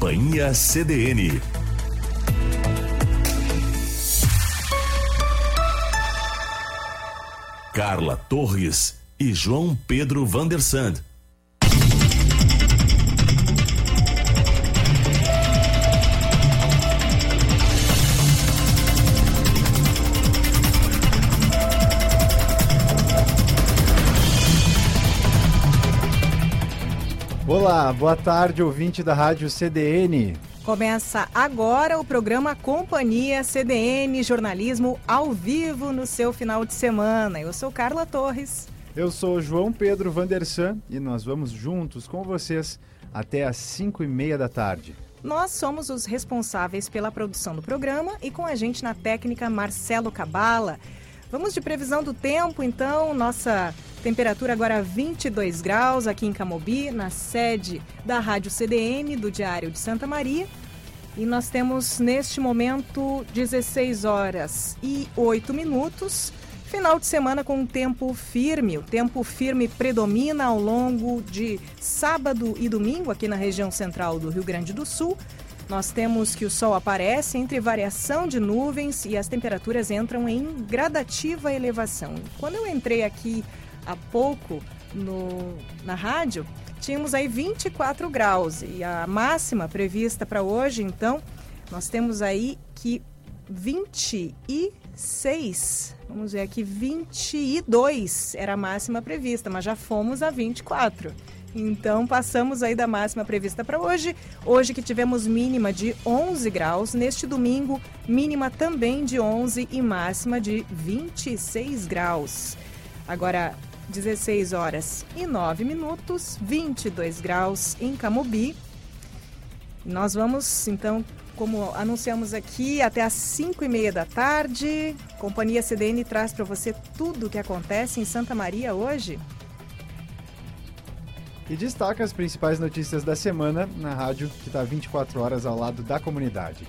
Companhia CDN. Carla Torres e João Pedro Vandersand. Olá, boa tarde, ouvinte da Rádio CDN. Começa agora o programa Companhia CDN Jornalismo ao vivo no seu final de semana. Eu sou Carla Torres. Eu sou João Pedro Vandersan e nós vamos juntos com vocês até às 5 e meia da tarde. Nós somos os responsáveis pela produção do programa e com a gente na técnica Marcelo Cabala. Vamos de previsão do tempo, então. Nossa temperatura agora 22 graus aqui em Camobi, na sede da Rádio CDM do Diário de Santa Maria. E nós temos neste momento 16 horas e 8 minutos. Final de semana com um tempo firme. O tempo firme predomina ao longo de sábado e domingo aqui na região central do Rio Grande do Sul. Nós temos que o sol aparece entre variação de nuvens e as temperaturas entram em gradativa elevação. Quando eu entrei aqui há pouco no, na rádio, tínhamos aí 24 graus e a máxima prevista para hoje, então, nós temos aí que 26, vamos ver aqui, 22 era a máxima prevista, mas já fomos a 24. Então, passamos aí da máxima prevista para hoje. Hoje que tivemos mínima de 11 graus, neste domingo, mínima também de 11 e máxima de 26 graus. Agora, 16 horas e 9 minutos, 22 graus em Camobi. Nós vamos, então, como anunciamos aqui, até às 5 e meia da tarde. Companhia CDN traz para você tudo o que acontece em Santa Maria hoje e destaca as principais notícias da semana na rádio que está 24 horas ao lado da comunidade.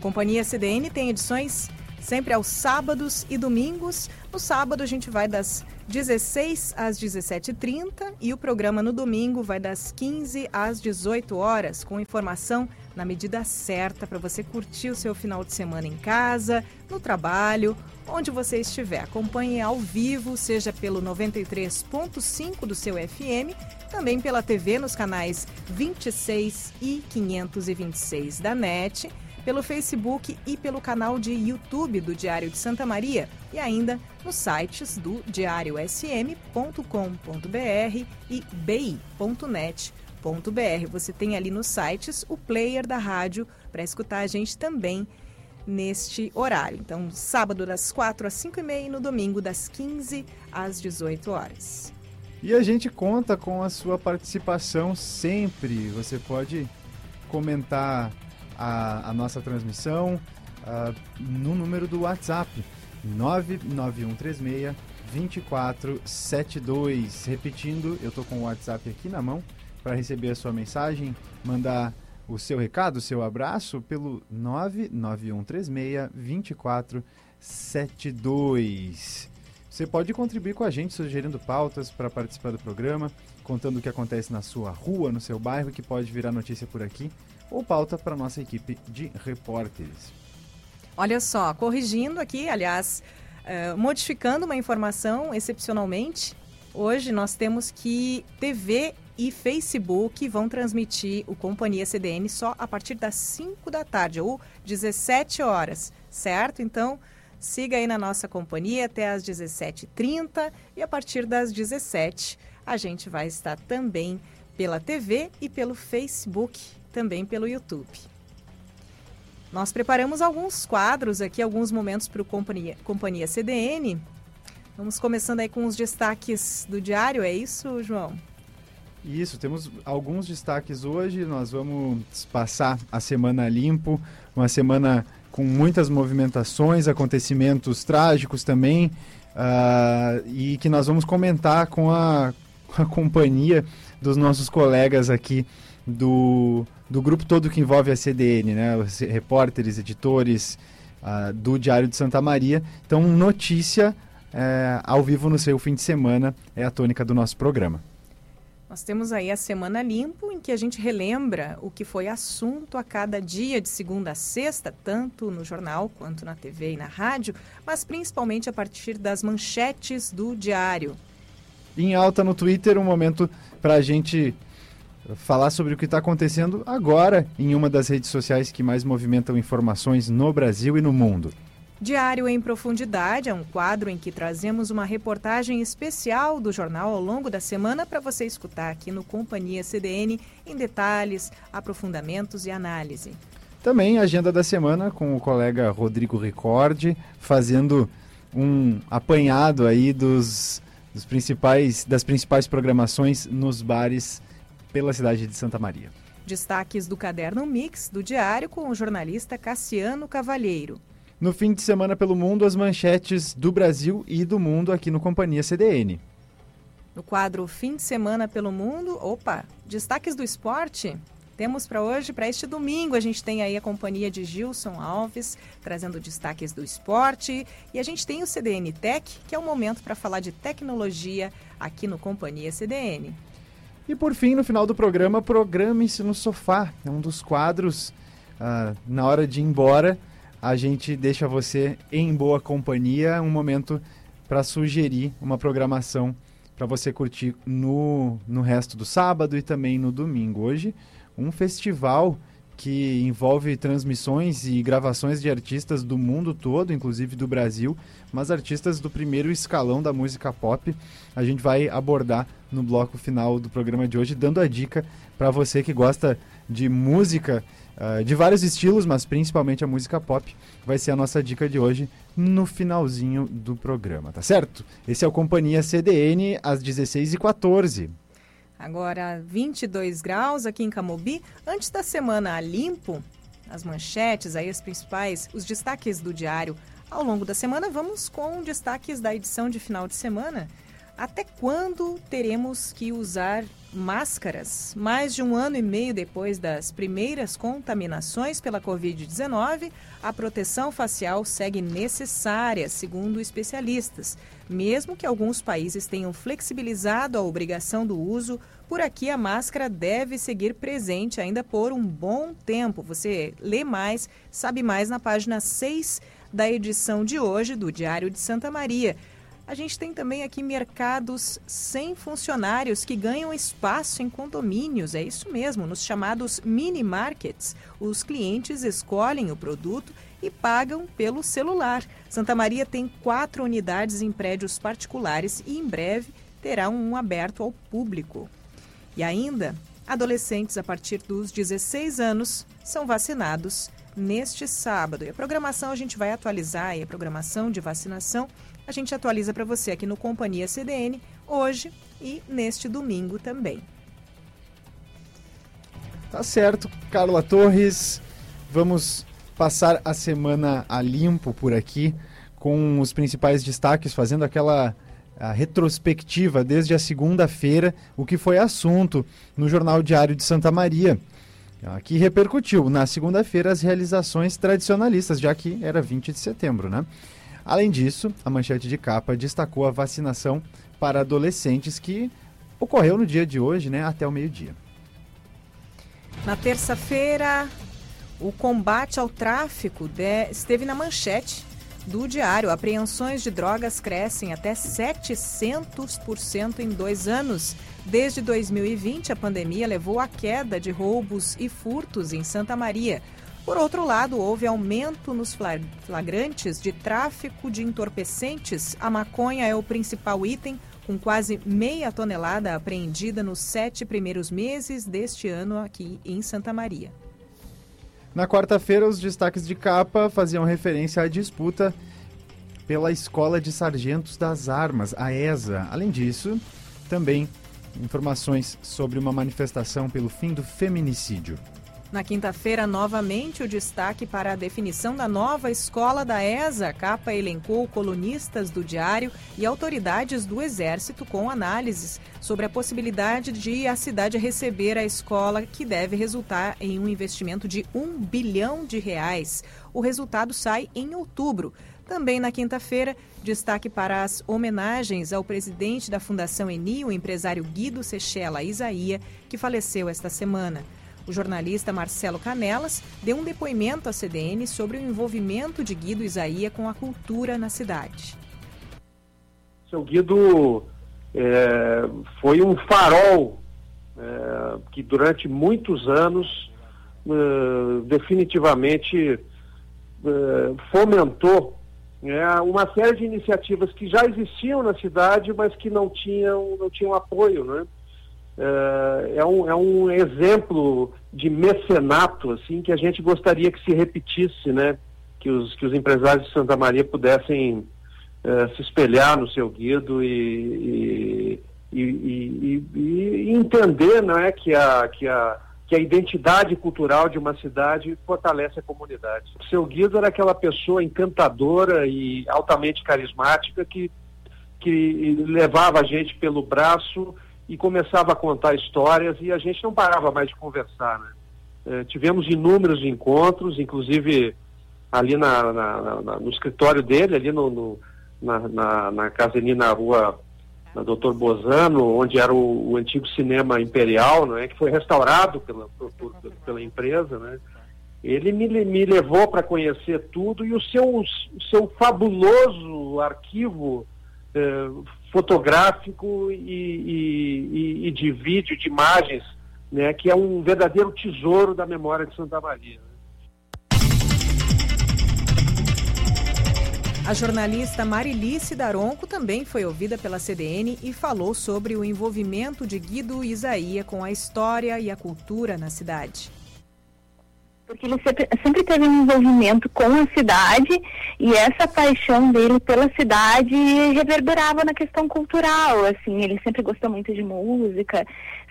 Companhia CDN tem edições sempre aos sábados e domingos. No sábado a gente vai das 16 às 17h30 e o programa no domingo vai das 15 às 18 horas, com informação na medida certa para você curtir o seu final de semana em casa, no trabalho, onde você estiver. Acompanhe ao vivo, seja pelo 93.5 do seu FM também pela TV nos canais 26 e 526 da NET, pelo Facebook e pelo canal de YouTube do Diário de Santa Maria e ainda nos sites do diariosm.com.br e bi.net.br. Você tem ali nos sites o player da rádio para escutar a gente também neste horário. Então, sábado das 4 às 5 e meia e no domingo das 15 às 18 horas. E a gente conta com a sua participação sempre. Você pode comentar a, a nossa transmissão uh, no número do WhatsApp 99136 2472. Repetindo, eu tô com o WhatsApp aqui na mão para receber a sua mensagem, mandar o seu recado, o seu abraço pelo 99136 2472. Você pode contribuir com a gente sugerindo pautas para participar do programa, contando o que acontece na sua rua, no seu bairro, que pode virar notícia por aqui, ou pauta para nossa equipe de repórteres. Olha só, corrigindo aqui, aliás, uh, modificando uma informação excepcionalmente, hoje nós temos que TV e Facebook vão transmitir o Companhia CDN só a partir das 5 da tarde, ou 17 horas, certo? Então, Siga aí na nossa companhia até às 17h30 e a partir das 17 a gente vai estar também pela TV e pelo Facebook, também pelo YouTube. Nós preparamos alguns quadros aqui, alguns momentos para o Companhia, Companhia CDN. Vamos começando aí com os destaques do diário, é isso, João? Isso, temos alguns destaques hoje. Nós vamos passar a semana limpo, uma semana com muitas movimentações, acontecimentos trágicos também, uh, e que nós vamos comentar com a, com a companhia dos nossos colegas aqui do, do grupo todo que envolve a CDN, né? Os repórteres, editores uh, do Diário de Santa Maria. Então, notícia uh, ao vivo no seu fim de semana é a tônica do nosso programa. Nós Nós temos aí a Semana Limpo, em que a gente relembra o que foi assunto a cada dia, de segunda a sexta, tanto no jornal quanto na TV e na rádio, mas principalmente a partir das manchetes do diário. Em alta no Twitter, um momento para a gente falar sobre o que está acontecendo agora em uma das redes sociais que mais movimentam informações no Brasil e no mundo. Diário em Profundidade é um quadro em que trazemos uma reportagem especial do jornal ao longo da semana para você escutar aqui no Companhia CDN em detalhes, aprofundamentos e análise. Também a agenda da semana com o colega Rodrigo Ricordi, fazendo um apanhado aí dos, dos principais, das principais programações nos bares pela cidade de Santa Maria. Destaques do caderno Mix do Diário com o jornalista Cassiano Cavalheiro. No fim de semana pelo mundo, as manchetes do Brasil e do mundo aqui no Companhia CDN. No quadro Fim de Semana pelo Mundo, opa, destaques do esporte. Temos para hoje, para este domingo, a gente tem aí a companhia de Gilson Alves, trazendo destaques do esporte. E a gente tem o CDN Tech, que é o momento para falar de tecnologia aqui no Companhia CDN. E por fim, no final do programa, Programe-se no Sofá. É um dos quadros, uh, na hora de ir embora, a gente deixa você em boa companhia, um momento para sugerir uma programação para você curtir no, no resto do sábado e também no domingo. Hoje, um festival que envolve transmissões e gravações de artistas do mundo todo, inclusive do Brasil, mas artistas do primeiro escalão da música pop. A gente vai abordar no bloco final do programa de hoje, dando a dica para você que gosta de música uh, de vários estilos, mas principalmente a música pop, vai ser a nossa dica de hoje no finalzinho do programa, tá certo? Esse é o Companhia CDN às 16h14. Agora 22 graus aqui em Camobi. Antes da semana limpo, as manchetes, aí as principais, os destaques do diário ao longo da semana, vamos com destaques da edição de final de semana. Até quando teremos que usar máscaras? Mais de um ano e meio depois das primeiras contaminações pela Covid-19, a proteção facial segue necessária, segundo especialistas. Mesmo que alguns países tenham flexibilizado a obrigação do uso, por aqui a máscara deve seguir presente ainda por um bom tempo. Você lê mais, sabe mais na página 6 da edição de hoje do Diário de Santa Maria. A gente tem também aqui mercados sem funcionários que ganham espaço em condomínios. É isso mesmo, nos chamados mini markets. Os clientes escolhem o produto e pagam pelo celular. Santa Maria tem quatro unidades em prédios particulares e em breve terá um aberto ao público. E ainda, adolescentes a partir dos 16 anos são vacinados neste sábado. E a programação a gente vai atualizar, e a programação de vacinação a gente atualiza para você aqui no Companhia CDN hoje e neste domingo também. Tá certo, Carla Torres. Vamos passar a semana a limpo por aqui com os principais destaques, fazendo aquela retrospectiva desde a segunda-feira, o que foi assunto no Jornal Diário de Santa Maria. Que repercutiu na segunda-feira as realizações tradicionalistas, já que era 20 de setembro, né? Além disso, a manchete de capa destacou a vacinação para adolescentes que ocorreu no dia de hoje, né, até o meio-dia. Na terça-feira, o combate ao tráfico de... esteve na manchete do diário. Apreensões de drogas crescem até 700% em dois anos. Desde 2020, a pandemia levou à queda de roubos e furtos em Santa Maria. Por outro lado, houve aumento nos flagrantes de tráfico de entorpecentes. A maconha é o principal item, com quase meia tonelada apreendida nos sete primeiros meses deste ano aqui em Santa Maria. Na quarta-feira, os destaques de capa faziam referência à disputa pela Escola de Sargentos das Armas, a ESA. Além disso, também informações sobre uma manifestação pelo fim do feminicídio. Na quinta-feira, novamente, o destaque para a definição da nova escola da ESA. A capa elencou colunistas do Diário e autoridades do Exército com análises sobre a possibilidade de a cidade receber a escola, que deve resultar em um investimento de um bilhão de reais. O resultado sai em outubro. Também na quinta-feira, destaque para as homenagens ao presidente da Fundação Eni, o empresário Guido Sechela Isaia, que faleceu esta semana. O jornalista Marcelo Canelas deu um depoimento à CDN sobre o envolvimento de Guido Isaia com a cultura na cidade. Seu Guido é, foi um farol é, que durante muitos anos é, definitivamente é, fomentou é, uma série de iniciativas que já existiam na cidade, mas que não tinham, não tinham apoio. Né? É, é, um, é um exemplo de mecenato assim, que a gente gostaria que se repetisse, né? que, os, que os empresários de Santa Maria pudessem é, se espelhar no seu Guido e, e, e, e, entender né, que a, que a que a identidade cultural de uma cidade fortalece a comunidade. O seu Guido era aquela pessoa encantadora e altamente carismática que, que levava a gente pelo braço e começava a contar histórias e a gente não parava mais de conversar. Né? É, tivemos inúmeros encontros, inclusive ali na, na, na, no escritório dele, ali no, no na, na, na casa na rua na Doutor Bozano, onde era o, o, antigo cinema imperial, né, que foi restaurado pela, por, por, pela empresa, né, ele me, me levou para conhecer tudo e o seu, seu fabuloso arquivo eh, fotográfico e, e, e, de vídeo, de imagens, né, que é um verdadeiro tesouro da memória de Santa Maria. A jornalista Marilice Daronco também foi ouvida pela CDN e falou sobre o envolvimento de Guido Isaia com a história e a cultura na cidade. Porque ele sempre, sempre teve um envolvimento com a cidade e essa paixão dele pela cidade reverberava na questão cultural, assim, ele sempre gostou muito de música,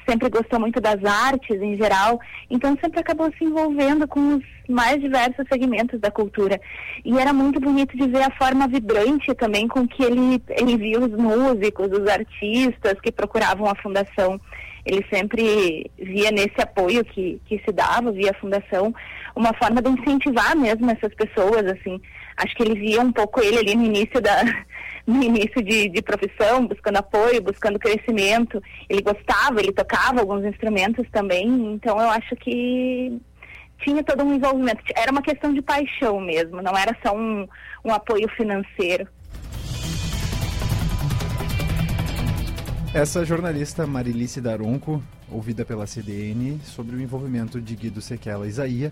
sempre gostou muito das artes em geral, então sempre acabou se envolvendo com os mais diversos segmentos da cultura. E era muito bonito de ver a forma vibrante também com que ele, ele via os músicos, os artistas que procuravam a fundação. Ele sempre via nesse apoio que, que se dava, via a fundação, uma forma de incentivar mesmo essas pessoas, assim. Acho que ele via um pouco ele ali no início da, no início de, de profissão, buscando apoio, buscando crescimento. Ele gostava, ele tocava alguns instrumentos também, então eu acho que tinha todo um envolvimento. Era uma questão de paixão mesmo, não era só um, um apoio financeiro. Essa jornalista Marilice Daronco, ouvida pela CDN, sobre o envolvimento de Guido Sequela Isaia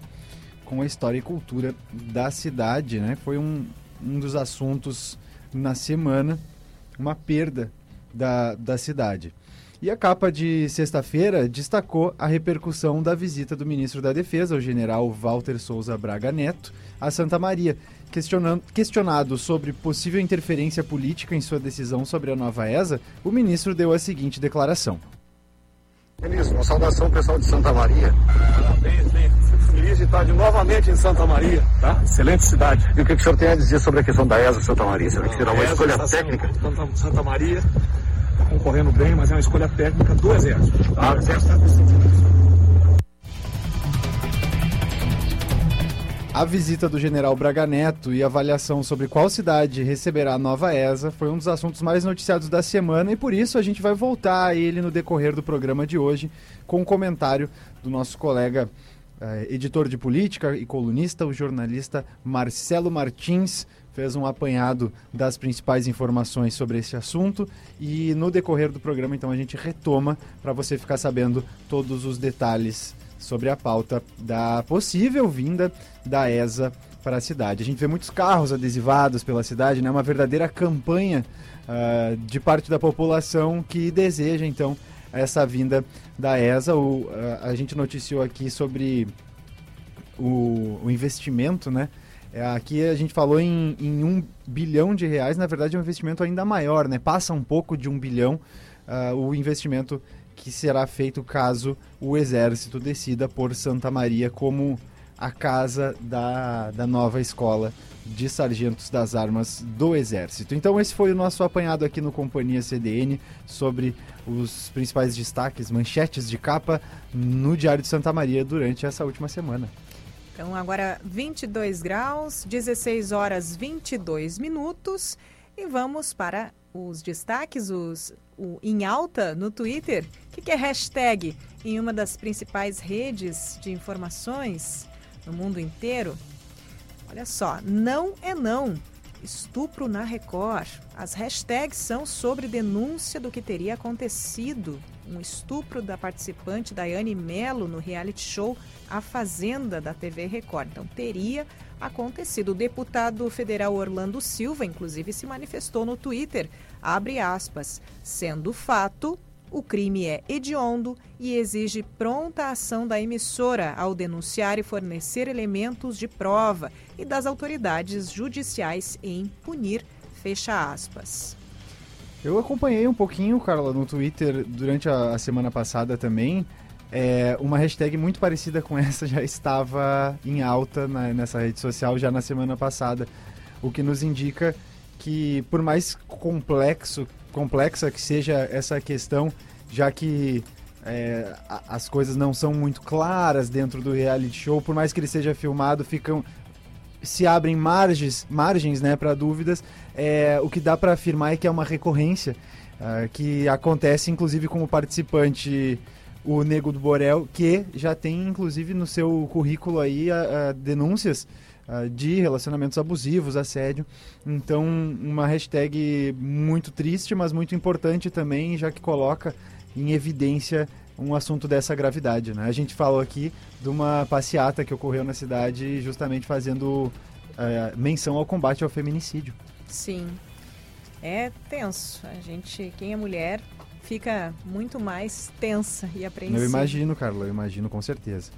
com a história e cultura da cidade, né? Foi um, um dos assuntos na semana uma perda da, da cidade. E a capa de sexta-feira destacou a repercussão da visita do ministro da Defesa, o general Walter Souza Braga Neto, a Santa Maria. Questionando, questionado sobre possível interferência política em sua decisão sobre a nova ESA, o ministro deu a seguinte declaração. Ministro, uma saudação pessoal de Santa Maria. Parabéns, bem. Fico feliz de estar de novamente em Santa Maria, tá? Excelente cidade. E o que, o senhor tem a dizer sobre a questão da ESA Santa Maria? Será que será uma escolha técnica? Santa Maria concorrendo bem, mas é uma escolha técnica do Exército. Tá? O Exército está decidindo A visita do general Braga Neto e a avaliação sobre qual cidade receberá a nova ESA foi um dos assuntos mais noticiados da semana e por isso a gente vai voltar a ele no decorrer do programa de hoje com um comentário do nosso colega eh, editor de política e colunista, o jornalista Marcelo Martins. Fez um apanhado das principais informações sobre esse assunto e no decorrer do programa, então, a gente retoma para você ficar sabendo todos os detalhes sobre a pauta da possível vinda da ESA para a cidade. A gente vê muitos carros adesivados pela cidade, né? Uma verdadeira campanha uh, de parte da população que deseja então essa vinda da ESA. O, uh, a gente noticiou aqui sobre o, o investimento, né? É, aqui a gente falou em, em, um bilhão de reais, na verdade é um investimento ainda maior, né? Passa um pouco de um bilhão uh, o investimento que será feito caso o Exército decida por Santa Maria como a casa da, da nova escola de sargentos das armas do Exército. Então esse foi o nosso apanhado aqui no Companhia CDN sobre os principais destaques, manchetes de capa no Diário de Santa Maria durante essa última semana. Então, agora 22 graus, 16 horas 22 minutos. E vamos para os destaques, os, o em alta no Twitter. O que, que é hashtag em uma das principais redes de informações no mundo inteiro? Olha só, não é não. Estupro na Record. As hashtags são sobre denúncia do que teria acontecido. Um estupro da participante Daiane Mello no reality show A Fazenda da TV Record. Então, teria acontecido. O deputado federal Orlando Silva, inclusive, se manifestou no Twitter. Abre aspas. Sendo fato, o crime é hediondo e exige pronta ação da emissora ao denunciar e fornecer elementos de prova e das autoridades judiciais em punir. Fecha aspas. Eu acompanhei um pouquinho, Carla, no Twitter durante a, a semana passada também. É, uma hashtag muito parecida com essa já estava em alta na, nessa rede social já na semana passada, o que nos indica que por mais complexo, complexa que seja essa questão, já que é, as coisas não são muito claras dentro do reality show, por mais que ele seja filmado, ficam se abrem margens, margens né, para dúvidas. É, o que dá para afirmar é que é uma recorrência uh, que acontece, inclusive, com o participante, o Nego do Borel, que já tem, inclusive, no seu currículo aí uh, denúncias uh, de relacionamentos abusivos, assédio. Então, uma hashtag muito triste, mas muito importante também, já que coloca em evidência um assunto dessa gravidade. Né? A gente falou aqui de uma passeata que ocorreu na cidade justamente fazendo é, menção ao combate ao feminicídio. Sim, é tenso. A gente, quem é mulher, fica muito mais tensa e apreensiva. Eu imagino, Carla, eu imagino com certeza.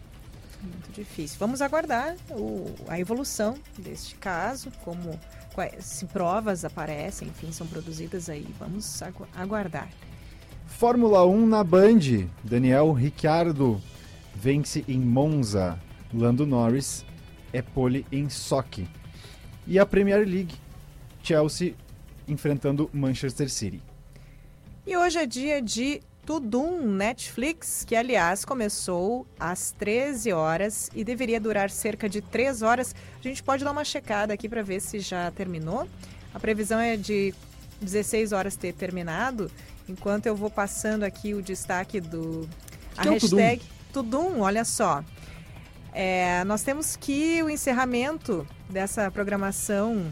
Muito difícil. Vamos aguardar o, a evolução deste caso, como se provas aparecem, enfim, são produzidas aí. Vamos agu aguardar. Fórmula 1 na Band. Daniel Ricciardo vence em Monza. Lando Norris é pole em Sochi. E a Premier League. Chelsea enfrentando Manchester City. E hoje é dia de Tudum Netflix, que aliás começou às 13 horas e deveria durar cerca de 3 horas. A gente pode dar uma checada aqui para ver se já terminou. A previsão é de 16 horas ter terminado Enquanto eu vou passando aqui o destaque do a que hashtag é Tudum? Tudum, olha só. É, nós temos que o encerramento dessa programação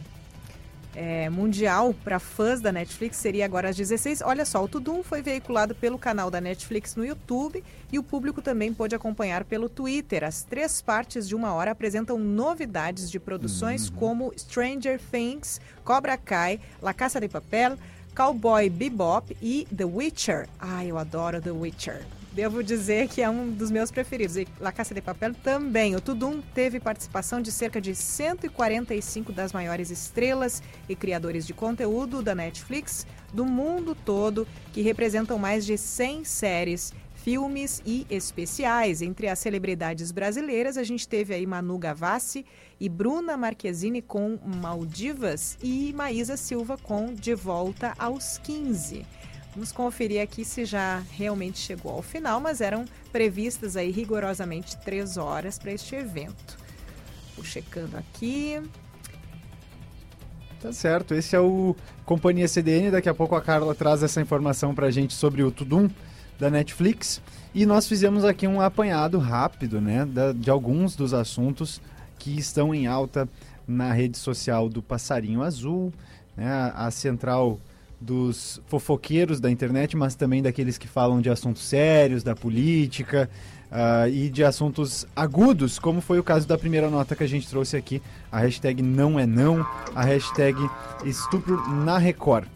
é, mundial para fãs da Netflix seria agora às 16. Olha só, o Tudum foi veiculado pelo canal da Netflix no YouTube e o público também pôde acompanhar pelo Twitter. As três partes de uma hora apresentam novidades de produções uhum. como Stranger Things, Cobra Kai, La Caça de Papel, Cowboy Bebop e The Witcher. Ai, eu adoro The Witcher. Devo dizer que é um dos meus preferidos. E La Caça de Papel também. O Tudum teve participação de cerca de 145 das maiores estrelas e criadores de conteúdo da Netflix do mundo todo, que representam mais de 100 séries filmes e especiais. Entre as celebridades brasileiras, a gente teve aí Manu Gavassi e Bruna Marquezine com Maldivas e Maísa Silva com De Volta aos 15. Vamos conferir aqui se já realmente chegou ao final, mas eram previstas aí rigorosamente três horas para este evento. Vou checando aqui. Tá certo, esse é o Companhia CDN. Daqui a pouco a Carla traz essa informação para a gente sobre o Tudum da Netflix. E nós fizemos aqui um apanhado rápido, né, da, de alguns dos assuntos que estão em alta na rede social do Passarinho Azul, né, a, central dos fofoqueiros da internet, mas também daqueles que falam de assuntos sérios, da política uh, e de assuntos agudos, como foi o caso da primeira nota que a gente trouxe aqui, a hashtag não é não, a hashtag estupro na Record.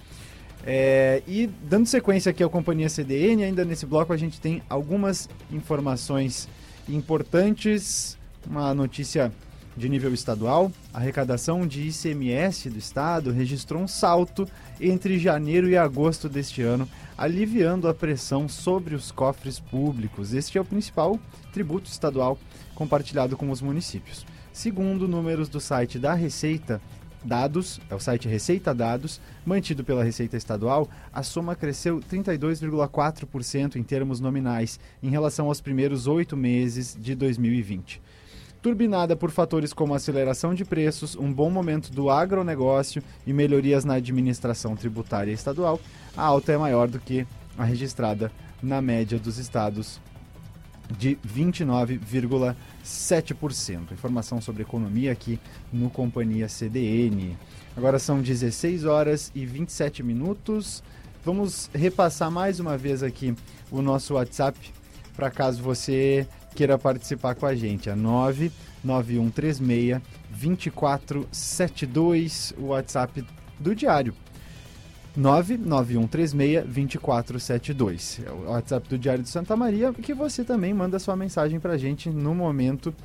É, e dando sequência aqui à companhia CDN, ainda nesse bloco a gente tem algumas informações importantes. Uma notícia de nível estadual: a arrecadação de ICMS do estado registrou um salto entre janeiro e agosto deste ano, aliviando a pressão sobre os cofres públicos. Este é o principal tributo estadual compartilhado com os municípios. Segundo números do site da Receita, Dados, é o site Receita Dados, mantido pela Receita Estadual, a soma cresceu 32,4% em termos nominais em relação aos primeiros oito meses de 2020. turbinada por fatores como aceleração de preços, um bom momento do agronegócio e melhorias na administração tributária estadual, a alta é maior do que a registrada na média dos estados de 29,7%. Informação sobre economia aqui no Companhia CDN. Agora são 16 horas e 27 minutos. Vamos repassar mais uma vez aqui o nosso WhatsApp para caso você queira participar com a gente. É 99136 2472, o WhatsApp do Diário. 99136 2472. É o WhatsApp do Diário de Santa Maria, que você também manda sua mensagem para a gente no momento.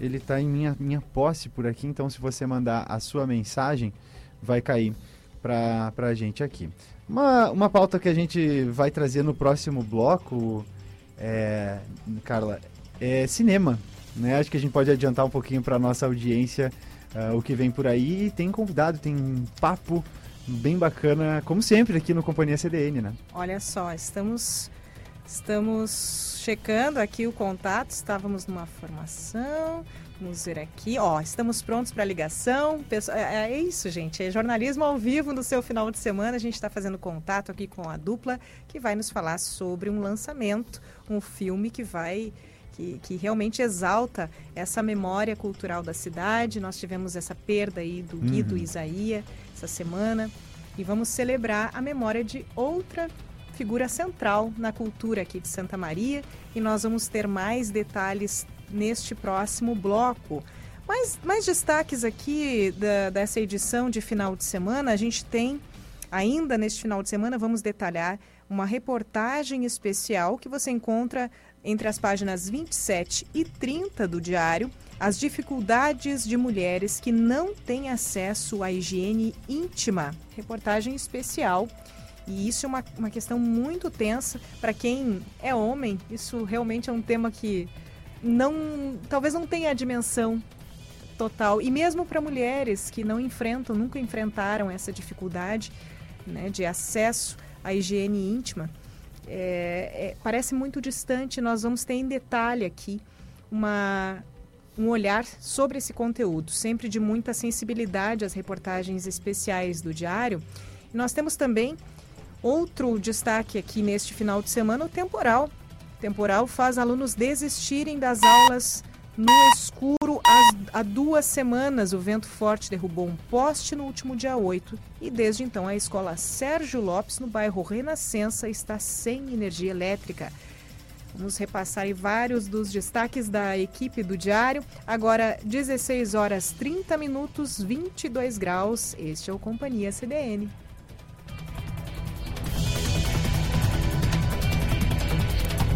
Ele está em minha, minha posse por aqui, então se você mandar a sua mensagem, vai cair para a gente aqui. Uma, uma pauta que a gente vai trazer no próximo bloco, é, Carla, é cinema. Né? Acho que a gente pode adiantar um pouquinho para nossa audiência uh, o que vem por aí. E tem convidado, tem um papo bem bacana, como sempre, aqui no Companhia CDN, né? Olha só, estamos, estamos checando aqui o contato, estávamos numa formação, vamos ver aqui, ó, estamos prontos para ligação, é, é, isso, gente, é jornalismo ao vivo no seu final de semana, a gente está fazendo contato aqui com a dupla, que vai nos falar sobre um lançamento, um filme que vai... Que, que, realmente exalta essa memória cultural da cidade. Nós tivemos essa perda aí do Guido uhum. Isaías, essa semana e vamos celebrar a memória de outra figura central na cultura aqui de Santa Maria e nós vamos ter mais detalhes neste próximo bloco. Mais, mais destaques aqui da, dessa edição de final de semana, a gente tem ainda neste final de semana, vamos detalhar uma reportagem especial que você encontra entre as páginas 27 e 30 do diário as dificuldades de mulheres que não têm acesso à higiene íntima. Reportagem especial. E isso é uma, uma questão muito tensa para quem é homem. Isso realmente é um tema que não, talvez não tenha a dimensão total. E mesmo para mulheres que não enfrentam, nunca enfrentaram essa dificuldade né, de acesso à higiene íntima, é, é, parece muito distante. Nós vamos ter em detalhe aqui uma um olhar sobre esse conteúdo, sempre de muita sensibilidade às reportagens especiais do Diário. Nós temos também outro destaque aqui neste final de semana, o temporal. O temporal faz alunos desistirem das aulas no escuro há duas semanas. O vento forte derrubou um poste no último dia 8 e desde então a escola Sérgio Lopes, no bairro Renascença, está sem energia elétrica. Vamos repassar vários dos destaques da equipe do Diário. Agora, 16 horas 30 minutos, 22 graus. Este é o Companhia CDN.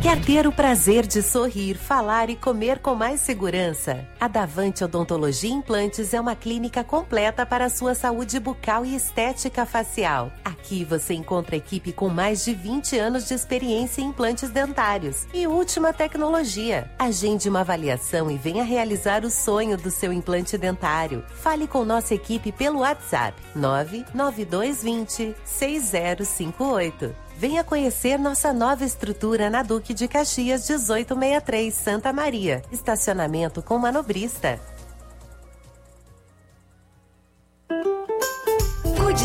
Quer ter o prazer de sorrir, falar e comer com mais segurança? A Davante Odontologia Implantes é uma clínica completa para a sua saúde bucal e estética facial. Aqui você encontra equipe com mais de 20 anos de experiência em implantes dentários e última tecnologia. Agende uma avaliação e venha realizar o sonho do seu implante dentário. Fale com nossa equipe pelo WhatsApp 99220 6058. Venha conhecer nossa nova estrutura na Duque de Caxias 1863, Santa Maria. Estacionamento com manobrista.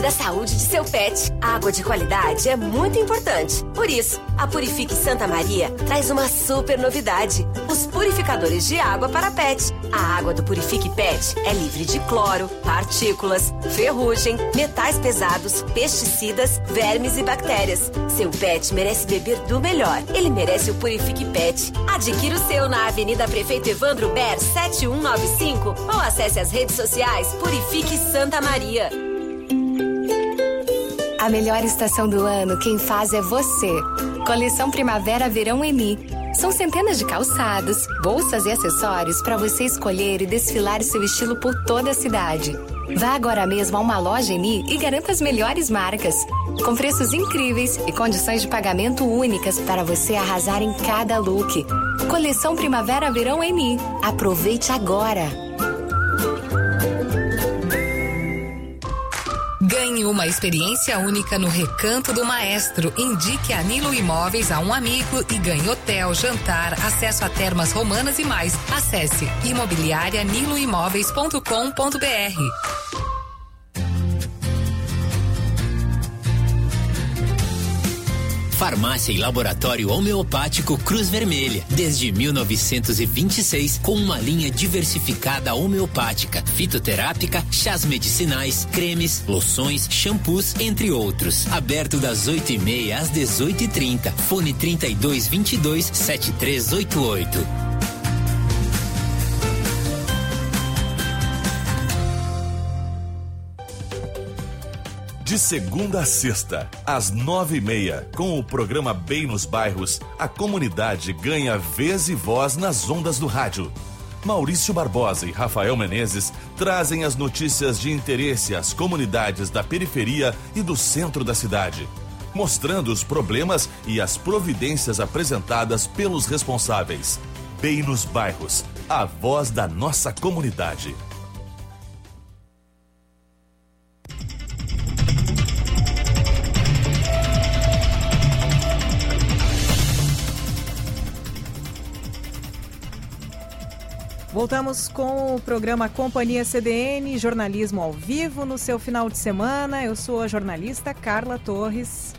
Da saúde de seu pet. Água de qualidade é muito importante. Por isso, a Purifique Santa Maria traz uma super novidade: os purificadores de água para pet. A água do Purifique Pet é livre de cloro, partículas, ferrugem, metais pesados, pesticidas, vermes e bactérias. Seu pet merece beber do melhor. Ele merece o Purifique Pet. Adquira o seu na Avenida Prefeito Evandro Ber 7195 ou acesse as redes sociais Purifique Santa Maria. A melhor estação do ano, quem faz é você. Coleção Primavera Verão Eni. São centenas de calçados, bolsas e acessórios para você escolher e desfilar seu estilo por toda a cidade. Vá agora mesmo a uma loja Eni e garanta as melhores marcas. Com preços incríveis e condições de pagamento únicas para você arrasar em cada look. Coleção Primavera Verão Eni. Aproveite agora! Ganhe uma experiência única no Recanto do Maestro. Indique a Nilo Imóveis a um amigo e ganhe hotel, jantar, acesso a termas romanas e mais. Acesse imobiliarianiloimóveis.com.br. Farmácia e Laboratório Homeopático Cruz Vermelha, desde 1926, com uma linha diversificada homeopática, fitoterápica, chás medicinais, cremes, loções, shampoos, entre outros. Aberto das 8 e meia às 18 e 30 Fone 3222 7388. De segunda a sexta, às nove e meia, com o programa Bem nos Bairros, a comunidade ganha vez e voz nas ondas do rádio. Maurício Barbosa e Rafael Menezes trazem as notícias de interesse às comunidades da periferia e do centro da cidade, mostrando os problemas e as providências apresentadas pelos responsáveis. Bem nos Bairros, a voz da nossa comunidade. Voltamos com o programa Companhia CDN, jornalismo ao vivo no seu final de semana. Eu sou a jornalista Carla Torres.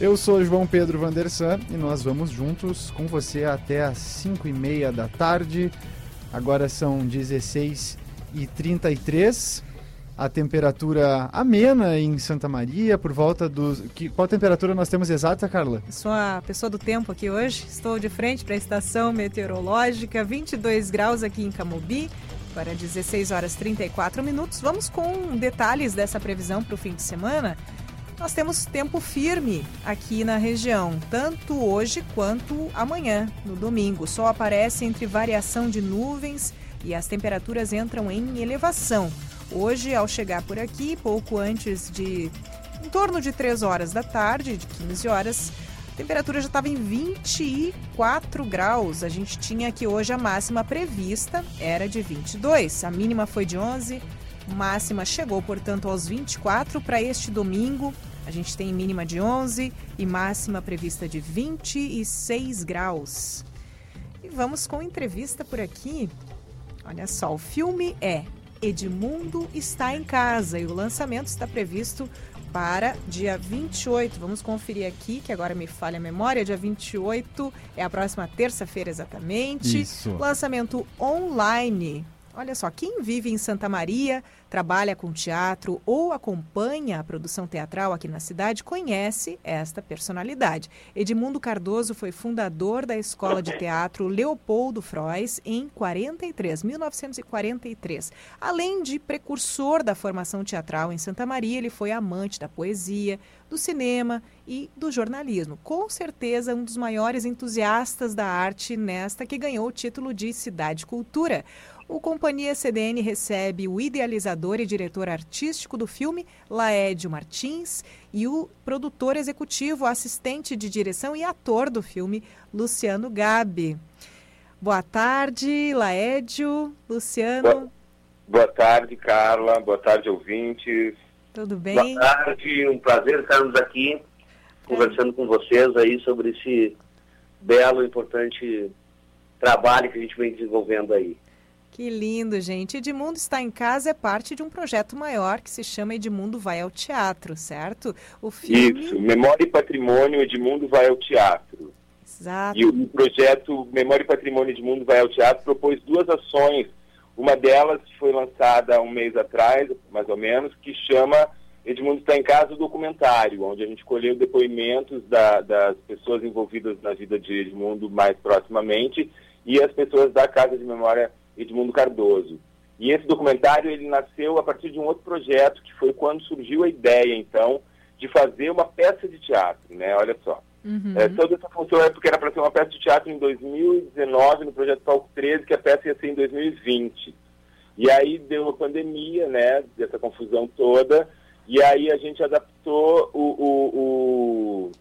Eu sou João Pedro Vandersan e nós vamos juntos com você até às 5 e meia da tarde. Agora são 16 e 33 a temperatura amena em Santa Maria, por volta dos. Que, qual temperatura nós temos exata, Carla? Sou a pessoa do tempo aqui hoje. Estou de frente para a estação meteorológica, 22 graus aqui em Camobi, para 16 horas 34 minutos. Vamos com detalhes dessa previsão para o fim de semana. Nós temos tempo firme aqui na região, tanto hoje quanto amanhã, no domingo. O sol aparece entre variação de nuvens e as temperaturas entram em elevação. Hoje, ao chegar por aqui, pouco antes de em torno de 3 horas da tarde, de 15 horas, a temperatura já estava em 24 graus. A gente tinha aqui hoje a máxima prevista era de 22. A mínima foi de 11, máxima chegou, portanto, aos 24 para este domingo. A gente tem mínima de 11 e máxima prevista de 26 graus. E vamos com entrevista por aqui. Olha só, o filme é Edmundo está em casa e o lançamento está previsto para dia 28. Vamos conferir aqui, que agora me falha a memória. Dia 28 é a próxima terça-feira exatamente. Isso. Lançamento online. Olha só, quem vive em Santa Maria, trabalha com teatro ou acompanha a produção teatral aqui na cidade conhece esta personalidade. Edmundo Cardoso foi fundador da Escola de Teatro Leopoldo Frois em 43, 1943. Além de precursor da formação teatral em Santa Maria, ele foi amante da poesia, do cinema e do jornalismo. Com certeza, um dos maiores entusiastas da arte nesta que ganhou o título de Cidade Cultura. O Companhia CDN recebe o idealizador e diretor artístico do filme, Laédio Martins, e o produtor executivo, assistente de direção e ator do filme, Luciano Gabi. Boa tarde, Laédio, Luciano. Boa, boa tarde, Carla. Boa tarde, ouvintes. Tudo bem? Boa tarde, um prazer estarmos aqui conversando é. com vocês aí sobre esse belo e importante trabalho que a gente vem desenvolvendo aí. Que lindo, gente. Edmundo está em casa é parte de um projeto maior que se chama Edmundo Vai ao Teatro, certo? O filme... Isso, Memória e Patrimônio Edmundo Vai ao Teatro. Exato. E o projeto Memória e Patrimônio Edmundo Vai ao Teatro propôs duas ações. Uma delas foi lançada um mês atrás, mais ou menos, que chama Edmundo está em casa, o documentário, onde a gente colheu depoimentos da, das pessoas envolvidas na vida de Edmundo mais proximamente e as pessoas da Casa de Memória Edmundo Cardoso. E esse documentário ele nasceu a partir de um outro projeto, que foi quando surgiu a ideia, então, de fazer uma peça de teatro, né? Olha só. Uhum. É, toda essa função é porque era para ser uma peça de teatro em 2019, no projeto Palco 13, que a peça ia ser em 2020. E aí deu a pandemia, né, dessa confusão toda, e aí a gente adaptou o, o, o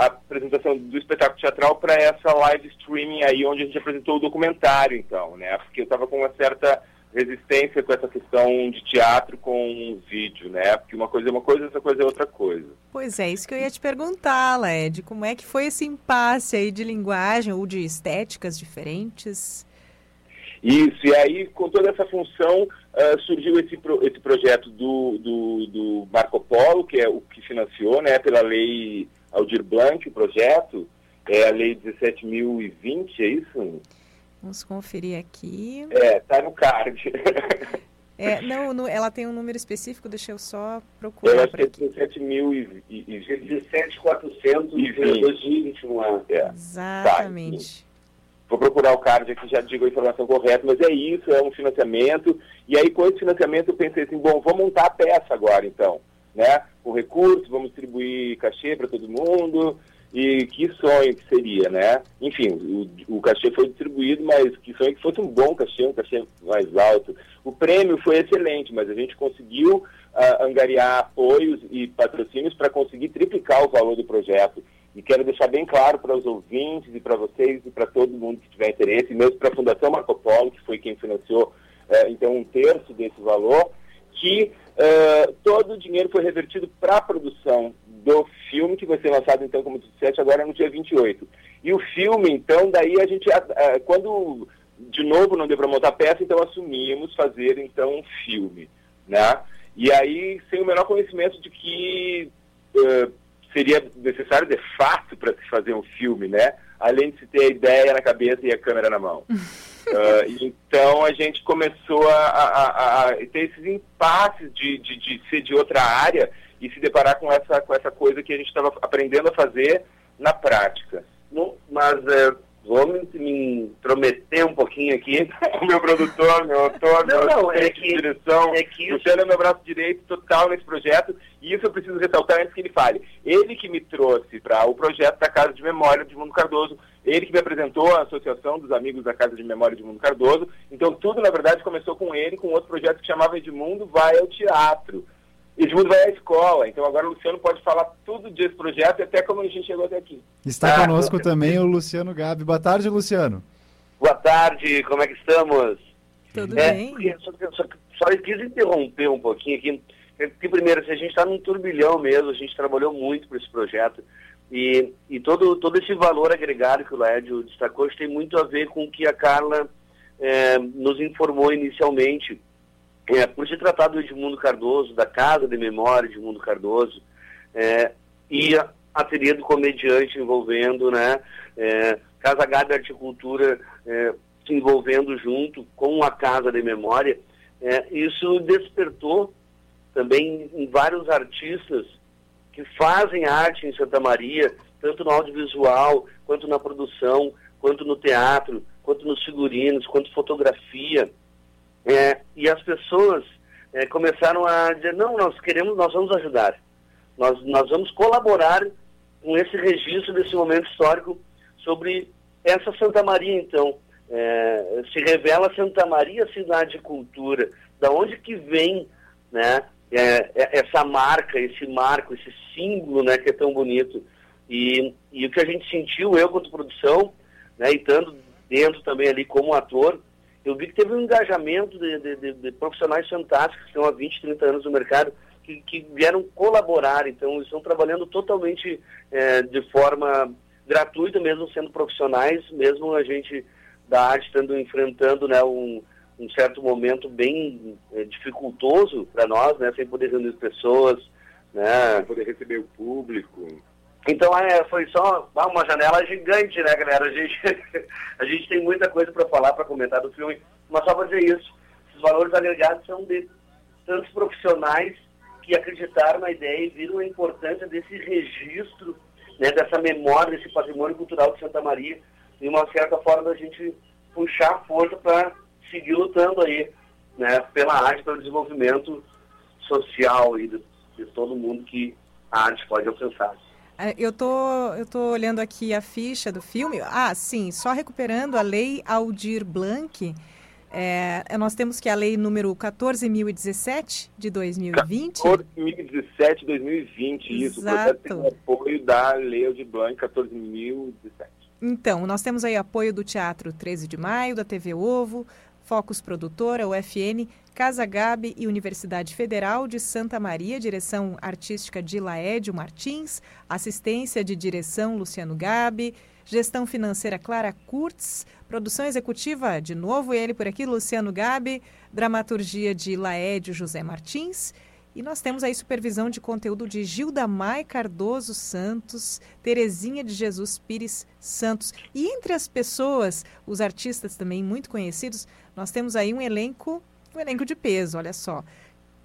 a apresentação do espetáculo teatral para essa live streaming aí, onde a gente apresentou o documentário, então, né? Porque eu estava com uma certa resistência com essa questão de teatro com vídeo, né? Porque uma coisa é uma coisa, outra coisa é outra coisa. Pois é, isso que eu ia te perguntar, Led, como é que foi esse impasse aí de linguagem ou de estéticas diferentes? Isso, e aí com toda essa função uh, surgiu esse, pro, esse projeto do, do, do, Marco Polo, que é o que financiou, né, pela lei Aldir Blanc, o projeto, é a lei 17.020, é isso? Vamos conferir aqui. É, tá no card. É, não, no, ela tem um número específico, deixa eu só procurar. Eu acho que é 17 mil e... e, e 17,420 lá. É. Exatamente. Tá, Vou procurar o card aqui, já digo a informação correta, mas é isso, é um financiamento. E aí, com esse financiamento, eu pensei assim, bom, vou montar a peça agora, então. Né? Com recursos, vamos distribuir cachê para todo mundo, e que sonho que seria, né? Enfim, o, o cachê foi distribuído, mas que sonho que fosse um bom cachê, um cachê mais alto. O prêmio foi excelente, mas a gente conseguiu uh, angariar apoios e patrocínios para conseguir triplicar o valor do projeto. E quero deixar bem claro para os ouvintes e para vocês e para todo mundo que tiver interesse, mesmo para a Fundação Marco Polo, que foi quem financiou, uh, então, um terço desse valor, que uh, todo o dinheiro foi revertido para a produção do filme, que vai ser lançado, então, como tu disseste, agora no dia 28. E o filme, então, daí a gente, quando de novo não deu para montar peça, então assumimos fazer, então, um filme, né? E aí, sem o menor conhecimento de que uh, seria necessário, de fato, para se fazer um filme, né? Além de se ter a ideia na cabeça e a câmera na mão. Uh, então a gente começou a, a, a, ter esses impasses de, de, de ser de outra área e se deparar com essa, com essa coisa que a gente estava aprendendo a fazer na prática. Não, mas é, vou me, me intrometer um pouquinho aqui. o meu produtor, meu autor, não, meu não, é que, de direção. É que Luciano é meu braço direito total nesse projeto e isso eu preciso ressaltar antes que ele fale. Ele que me trouxe para o projeto da Casa de Memória de Mundo Cardoso, ele que me apresentou a Associação dos Amigos da Casa de Memória de Mundo Cardoso. Então tudo, na verdade, começou com ele, com outro projeto que chamava Edmundo Vai ao Teatro Edmundo vai à escola, então agora o Luciano pode falar tudo desse projeto e até como a gente chegou até aqui. Está ah, conosco também o Luciano Gabi. Boa tarde, Luciano. Boa tarde, como é que estamos? Tudo é, bem. Só, só, só quis interromper um pouquinho aqui, porque primeiro, assim, a gente está num turbilhão mesmo, a gente trabalhou muito para esse projeto e, e todo, todo esse valor agregado que o Lédio destacou tem muito a ver com o que a Carla é, nos informou inicialmente. É, por se tratar do Edmundo Cardoso, da Casa de Memória de Edmundo Cardoso, é, e a, a teoria do comediante envolvendo, né, é, Casa Gabi Articultura é, se envolvendo junto com a Casa de Memória, é, isso despertou também em vários artistas que fazem arte em Santa Maria, tanto no audiovisual, quanto na produção, quanto no teatro, quanto nos figurinos, quanto fotografia, é, e as pessoas é, começaram a dizer, não, nós queremos, nós vamos ajudar. Nós, nós vamos colaborar com esse registro desse momento histórico sobre essa Santa Maria, então. É, se revela Santa Maria cidade de cultura. Da onde que vem né, é, é, essa marca, esse marco, esse símbolo né, que é tão bonito. E, e o que a gente sentiu, eu quanto produção, né, e estando dentro também ali como ator, eu vi que teve um engajamento de, de, de, de profissionais fantásticos que estão há 20, 30 anos no mercado, que, que vieram colaborar. Então, estão trabalhando totalmente é, de forma gratuita, mesmo sendo profissionais, mesmo a gente da arte estando enfrentando né, um, um certo momento bem é, dificultoso para nós, né, sem poder reunir pessoas, né, sem poder receber o público. Então é, foi só uma janela gigante, né, galera? A gente, a gente tem muita coisa para falar, para comentar do filme, mas só para dizer isso. Os valores agregados são de tantos profissionais que acreditaram na ideia e viram a importância desse registro, né, dessa memória, desse patrimônio cultural de Santa Maria, e uma certa forma da gente puxar a força para seguir lutando aí, né, pela arte, pelo desenvolvimento social e de, de todo mundo que a arte pode alcançar. É, eu tô, eu tô olhando aqui a ficha do filme. Ah, sim, só recuperando a lei Aldir Blanc. É, nós temos que a lei número 14.017 de 2020. 14.017 de 2020, isso. Exato. O tem apoio da lei Aldir Blanc 14.017. Então, nós temos aí apoio do Teatro 13 de Maio, da TV Ovo, Focus Produtora, UFN, Casa Gabi e Universidade Federal de Santa Maria, direção artística de Laédio Martins, assistência de direção Luciano Gabi, gestão financeira Clara Kurtz, produção executiva, de novo ele por aqui, Luciano Gabi, dramaturgia de Laédio José Martins. E nós temos aí supervisão de conteúdo de Gilda Mai Cardoso Santos, Terezinha de Jesus Pires Santos. E entre as pessoas, os artistas também muito conhecidos, nós temos aí um elenco, um elenco de peso, olha só.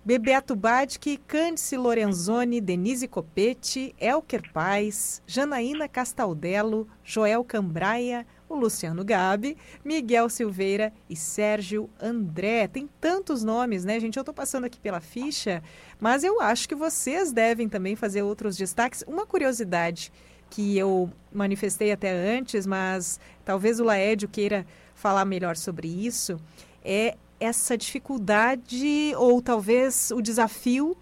Bebeto Badke, Cândice Lorenzoni, Denise Copete, Elker Paz, Janaína Castaldello, Joel Cambraia, o Luciano Gabi, Miguel Silveira e Sérgio André. Tem tantos nomes, né, gente? Eu estou passando aqui pela ficha, mas eu acho que vocês devem também fazer outros destaques. Uma curiosidade que eu manifestei até antes, mas talvez o Laédio queira falar melhor sobre isso, é essa dificuldade ou talvez o desafio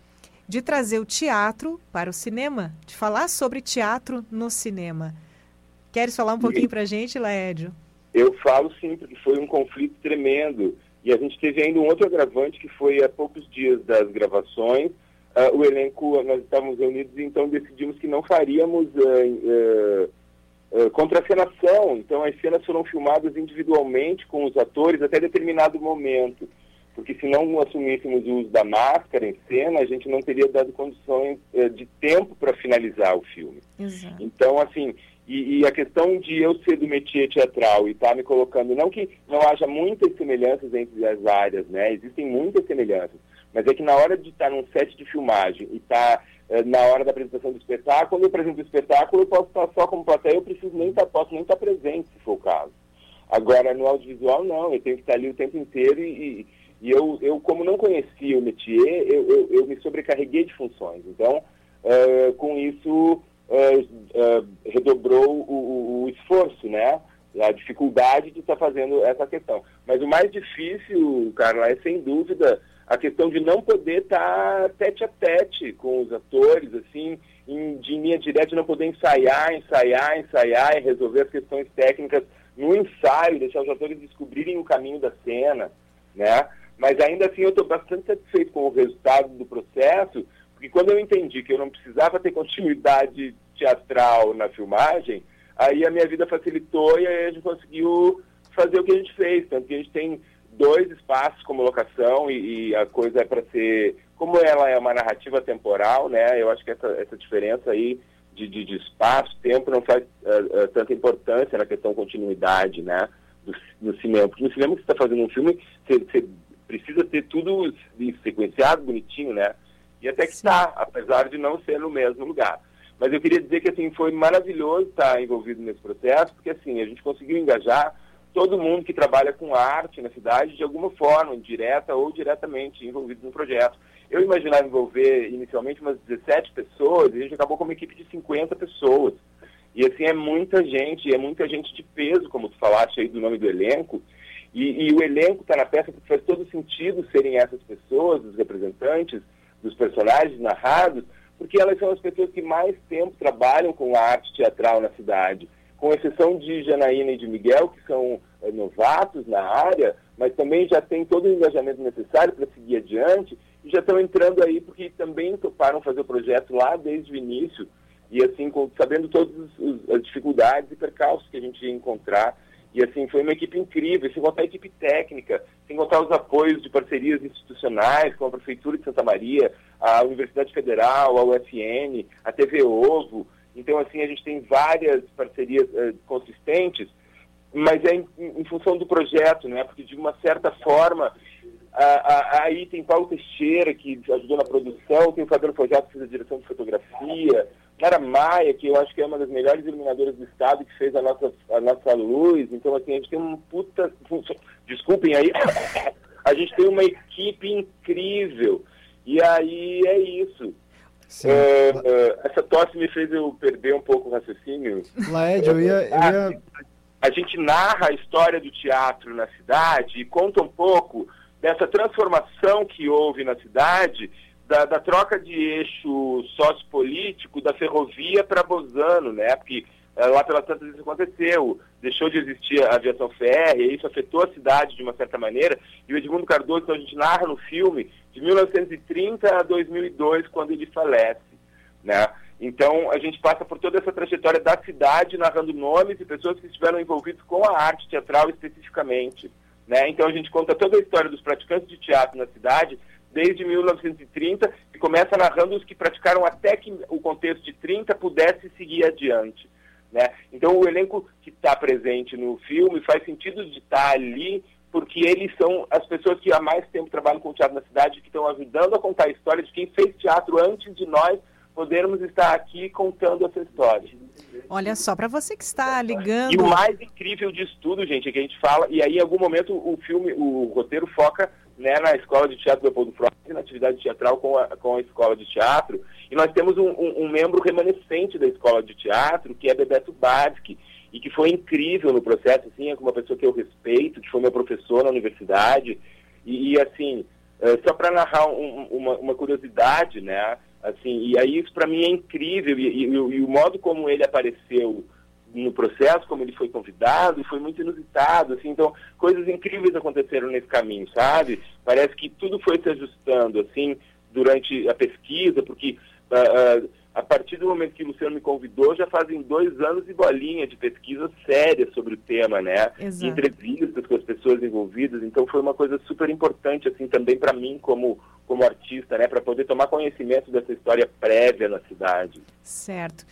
de trazer o teatro para o cinema, de falar sobre teatro no cinema. Queres falar um pouquinho para a gente, Laédio? Eu falo sim, porque foi um conflito tremendo. E a gente teve ainda um outro agravante que foi há poucos dias das gravações. Uh, o elenco, nós estávamos reunidos, então decidimos que não faríamos uh, uh, contracenação. Então as cenas foram filmadas individualmente com os atores até determinado momento. Porque se não assumíssemos o uso da máscara em cena, a gente não teria dado condições de tempo para finalizar o filme. Exato. Então, assim, e, e, a questão de eu ser do métier teatral e estar tá me colocando, não que não haja muitas semelhanças entre as áreas, né? Existem muitas semelhanças, mas é que na hora de estar num set de filmagem e estar tá, eh, na hora da apresentação do espetáculo, quando eu apresento o espetáculo, eu posso estar só como plateia, eu preciso nem estar, posso nem estar presente, se for o caso. Agora, no audiovisual, não, eu tenho que estar ali o tempo inteiro e, e eu, eu, como não conhecia o métier, eu, eu, eu me sobrecarreguei de funções. Então, uh, com isso redobrou o, o, esforço, né? A dificuldade de estar tá fazendo essa questão. Mas o mais difícil, Carla, é sem dúvida a questão de não poder estar tá tete a tete com os atores, assim, em, de linha direta, não poder ensaiar, ensaiar, ensaiar e resolver as questões técnicas no ensaio, deixar os atores descobrirem o caminho da cena, né? Mas ainda assim eu estou bastante satisfeito com o resultado do processo, porque quando eu entendi que eu não precisava ter continuidade teatral na filmagem, aí a minha vida facilitou e aí a gente conseguiu fazer o que a gente fez. Tanto que a gente tem dois espaços como locação e, e a coisa é para ser. Como ela é uma narrativa temporal, né? Eu acho que essa, essa diferença aí de, de, de espaço, tempo, não faz uh, uh, tanta importância na questão continuidade, né? Do, no cinema. Porque no cinema que você está fazendo um filme, você, você precisa ter tudo sequenciado, bonitinho, né? E até que está, apesar de não ser no mesmo lugar. Mas eu queria dizer que assim foi maravilhoso estar envolvido nesse processo, porque assim a gente conseguiu engajar todo mundo que trabalha com arte na cidade de alguma forma, direta ou diretamente envolvido no projeto. Eu imaginava envolver inicialmente umas 17 pessoas e a gente acabou com uma equipe de 50 pessoas. E assim é muita gente, é muita gente de peso, como tu falaste aí do nome do elenco. E, e o elenco está na peça porque faz todo sentido serem essas pessoas, os representantes dos personagens narrados, porque elas são as pessoas que mais tempo trabalham com a arte teatral na cidade, com exceção de Janaína e de Miguel, que são é, novatos na área, mas também já têm todo o engajamento necessário para seguir adiante e já estão entrando aí porque também toparam fazer o projeto lá desde o início. E assim, com, sabendo todas as dificuldades e percalços que a gente ia encontrar e assim, foi uma equipe incrível, sem contar a equipe técnica, sem contar os apoios de parcerias institucionais, como a Prefeitura de Santa Maria, a Universidade Federal, a UFN, a TV Ovo. Então, assim, a gente tem várias parcerias uh, consistentes, mas é em, em, função do projeto, né? Porque, de uma certa forma, aí tem Paulo Teixeira, que ajudou na produção, tem o Fabiano Fojato, que fez a direção de fotografia, Clara Maia, que eu acho que é uma das melhores iluminadoras do estado, que fez a nossa, a nossa luz. Então, assim, a gente tem um puta. Desculpem aí. a gente tem uma equipe incrível. E aí é isso. Uh, uh, essa tosse me fez eu perder um pouco o raciocínio. Laed, eu ia, eu ia... A gente narra a história do teatro na cidade e conta um pouco dessa transformação que houve na cidade da, da troca de eixo sociopolítico da ferrovia para Bozano, né? Porque uh, lá pelas tantas isso aconteceu, deixou de existir a aviação férrea, isso afetou a cidade de uma certa maneira, e o Edmundo Cardoso, então a gente narra no filme, de 1930 a 2002, quando ele falece, né? Então, a gente passa por toda essa trajetória da cidade, narrando nomes e pessoas que estiveram envolvidos com a arte teatral especificamente. Né? Então, a gente conta toda a história dos praticantes de teatro na cidade, desde 1930, e começa narrando os que praticaram até que o contexto de 30 pudesse seguir adiante. Né? Então, o elenco que está presente no filme faz sentido de estar tá ali, porque eles são as pessoas que há mais tempo trabalham com teatro na cidade, que estão ajudando a contar a história de quem fez teatro antes de nós podermos estar aqui contando essa história. Olha só, para você que está ligando. E o mais incrível disso tudo, gente, é que a gente fala, e aí em algum momento o filme, o roteiro foca né, na escola de teatro do Leopoldo Freud, na atividade teatral com a, com a escola de teatro. E nós temos um, um, um membro remanescente da escola de teatro, que é Bebeto Badsky, e que foi incrível no processo, assim, é uma pessoa que eu respeito, que foi meu professor na universidade. E, e assim, é, só para narrar um, uma, uma curiosidade, né? Assim, e aí isso para mim é incrível e, e, e, o modo como ele apareceu no processo, como ele foi convidado, foi muito inusitado, assim, então coisas incríveis aconteceram nesse caminho, sabe? Parece que tudo foi se ajustando, assim, durante a pesquisa, porque uh, uh, a partir do momento que o Luciano me convidou, já fazem dois anos e bolinha de pesquisa séria sobre o tema, né? Exato. Entrevistas com as pessoas envolvidas, então foi uma coisa super importante, assim, também para mim como, como artista, né? Para poder tomar conhecimento dessa história prévia na cidade. Certo.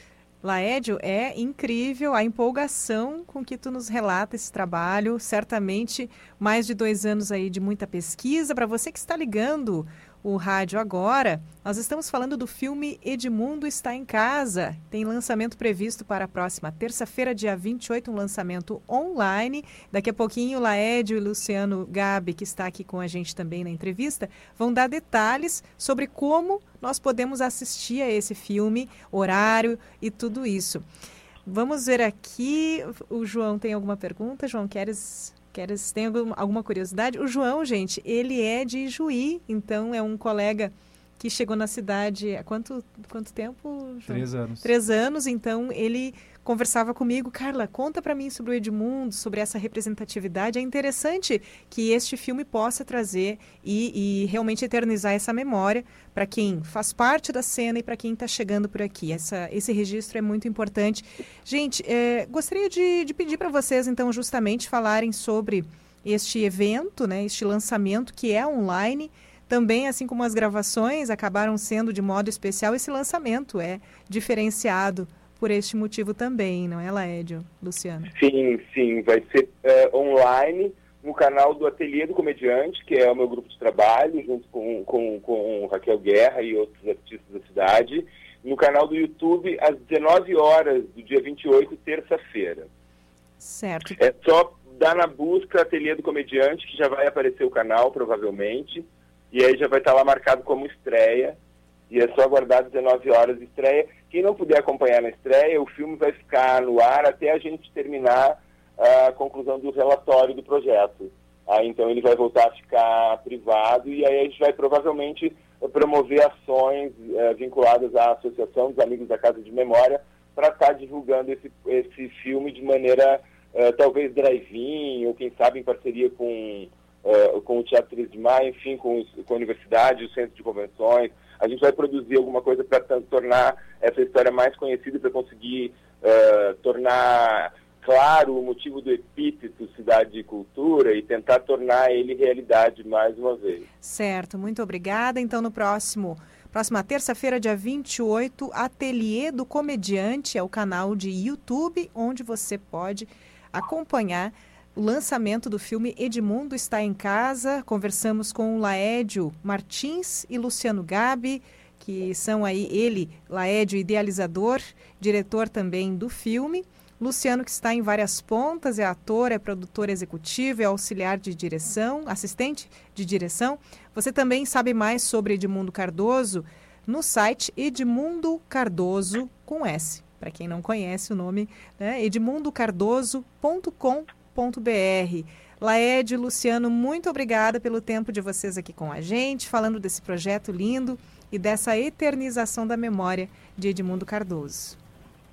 Laédio, é incrível a empolgação com que tu nos relata esse trabalho. Certamente, mais de dois anos aí de muita pesquisa. Para você que está ligando o rádio agora, nós estamos falando do filme Edmundo está em casa. Tem lançamento previsto para a próxima terça-feira, dia 28, um lançamento online. Daqui a pouquinho, Laédio e Luciano Gabi, que está aqui com a gente também na entrevista, vão dar detalhes sobre como nós podemos assistir a esse filme, horário e tudo isso. Vamos ver aqui. O João tem alguma pergunta? João, queres Queres, tem alguma curiosidade? O João, gente, ele é de Juí, então é um colega que chegou na cidade há quanto, quanto tempo? João? Três anos. Três anos, então ele conversava comigo, Carla, conta para mim sobre o Edmundo, sobre essa representatividade. É interessante que este filme possa trazer e, e realmente eternizar essa memória para quem faz parte da cena e para quem está chegando por aqui. Essa, esse registro é muito importante. Gente, é, gostaria de, de pedir para vocês, então, justamente falarem sobre este evento, né, este lançamento que é online. Também, assim como as gravações acabaram sendo de modo especial, esse lançamento é diferenciado por este motivo também, não é, Laédio, Luciano? Sim, sim. Vai ser uh, online no canal do Ateliê do Comediante, que é o meu grupo de trabalho, junto com, com, com Raquel Guerra e outros artistas da cidade. No canal do YouTube, às 19 horas do dia 28, terça-feira. Certo. É só dar na busca Ateliê do Comediante, que já vai aparecer o canal, provavelmente. E aí já vai estar lá marcado como estreia. E é só aguardar 19 horas de estreia. Quem não puder acompanhar na estreia, o filme vai ficar no ar até a gente terminar a conclusão do relatório do projeto. Ah, então ele vai voltar a ficar privado e aí a gente vai provavelmente promover ações eh, vinculadas à Associação dos Amigos da Casa de Memória para estar tá divulgando esse, esse filme de maneira eh, talvez drive-in ou quem sabe em parceria com, uh, com o Teatro 3 de Maio, enfim, com, com a universidade, o Centro de Convenções, a gente vai produzir alguma coisa para tornar essa história mais conhecida, para conseguir uh, tornar claro o motivo do epíteto Cidade de Cultura e tentar tornar ele realidade mais uma vez. Certo, muito obrigada. Então, no próximo. Próxima terça-feira, dia 28, Ateliê do Comediante é o canal de YouTube onde você pode acompanhar o lançamento do filme Edmundo está em casa. Conversamos com Laédio Martins e Luciano Gabi, que são aí ele, Laédio, idealizador, diretor também do filme. Luciano, que está em várias pontas, é ator, é produtor executivo, é auxiliar de direção, assistente de direção. Você também sabe mais sobre Edmundo Cardoso no site Edmundo Cardoso com S. Para quem não conhece o nome, né? edmundocardoso.com.br www.cultura.br. Laede, Luciano, muito obrigada pelo tempo de vocês aqui com a gente, falando desse projeto lindo e dessa eternização da memória de Edmundo Cardoso.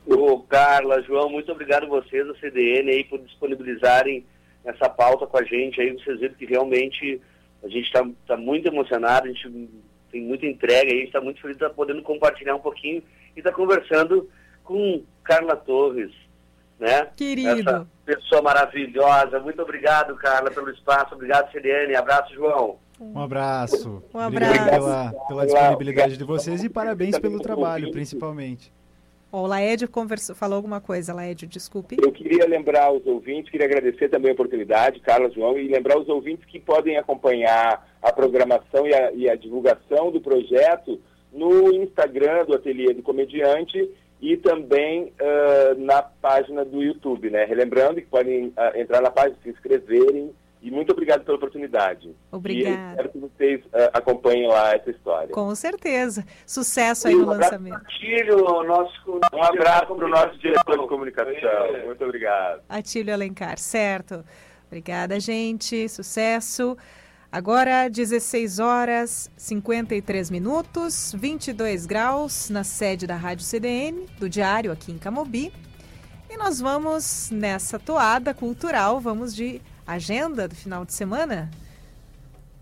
Ô, Carla, João, muito obrigado a vocês, a CDN, aí, por disponibilizarem essa pauta com a gente. Aí vocês viram que realmente a gente está tá muito emocionado, a gente tem muita entrega, a gente está muito feliz de estar tá podendo compartilhar um pouquinho e estar tá conversando com Carla Torres, né? Querido. Essa pessoa maravilhosa. Muito obrigado, Carla, pelo espaço. Obrigado, CDN. Abraço, João. Um abraço. Um abraço. Obrigado pela, pela disponibilidade de vocês e parabéns pelo trabalho, principalmente. O Laédio conversou, falou alguma coisa, Laédio, desculpe. Eu queria lembrar os ouvintes, queria agradecer também a oportunidade, Carla, João, e lembrar os ouvintes que podem acompanhar a programação e a, e a divulgação do projeto no Instagram do Ateliê do Comediante e também uh, na página do YouTube, né? Relembrando que podem uh, entrar na página, se inscreverem e muito obrigado pela oportunidade. Obrigada. E espero que vocês uh, acompanhem lá essa história. Com certeza. Sucesso aí no um lançamento. Atílio, nosso... Um abraço para o nosso diretor de comunicação. É. Muito obrigado. Atílio Alencar, certo. Obrigada, gente. Sucesso. Agora, 16 horas 53 minutos, 22 graus na sede da Rádio CDN, do Diário aqui em Camobi. E nós vamos nessa toada cultural, vamos de agenda do final de semana.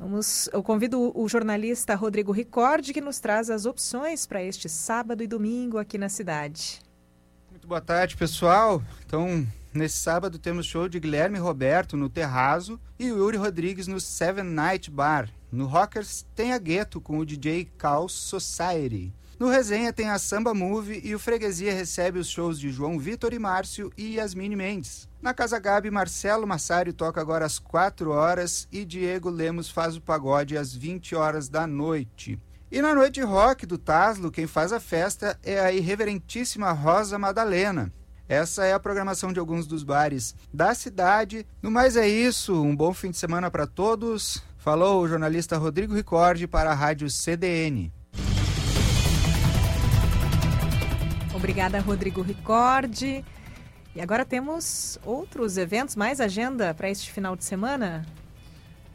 Vamos, eu convido o jornalista Rodrigo Ricordi que nos traz as opções para este sábado e domingo aqui na cidade. Muito boa tarde, pessoal. Então, Nesse sábado temos show de Guilherme Roberto no Terrazo e Yuri Rodrigues no Seven Night Bar. No Rockers tem a Gueto com o DJ Chaos Society. No Resenha tem a Samba Move e o Freguesia recebe os shows de João Vitor e Márcio e Yasmine Mendes. Na Casa Gabi, Marcelo Massari toca agora às 4 horas e Diego Lemos faz o pagode às 20 horas da noite. E na noite rock do Taslo, quem faz a festa é a irreverentíssima Rosa Madalena. Essa é a programação de alguns dos bares da cidade. No mais é isso, um bom fim de semana para todos. Falou o jornalista Rodrigo Ricordi para a Rádio CDN. Obrigada, Rodrigo Ricordi. E agora temos outros eventos, mais agenda para este final de semana?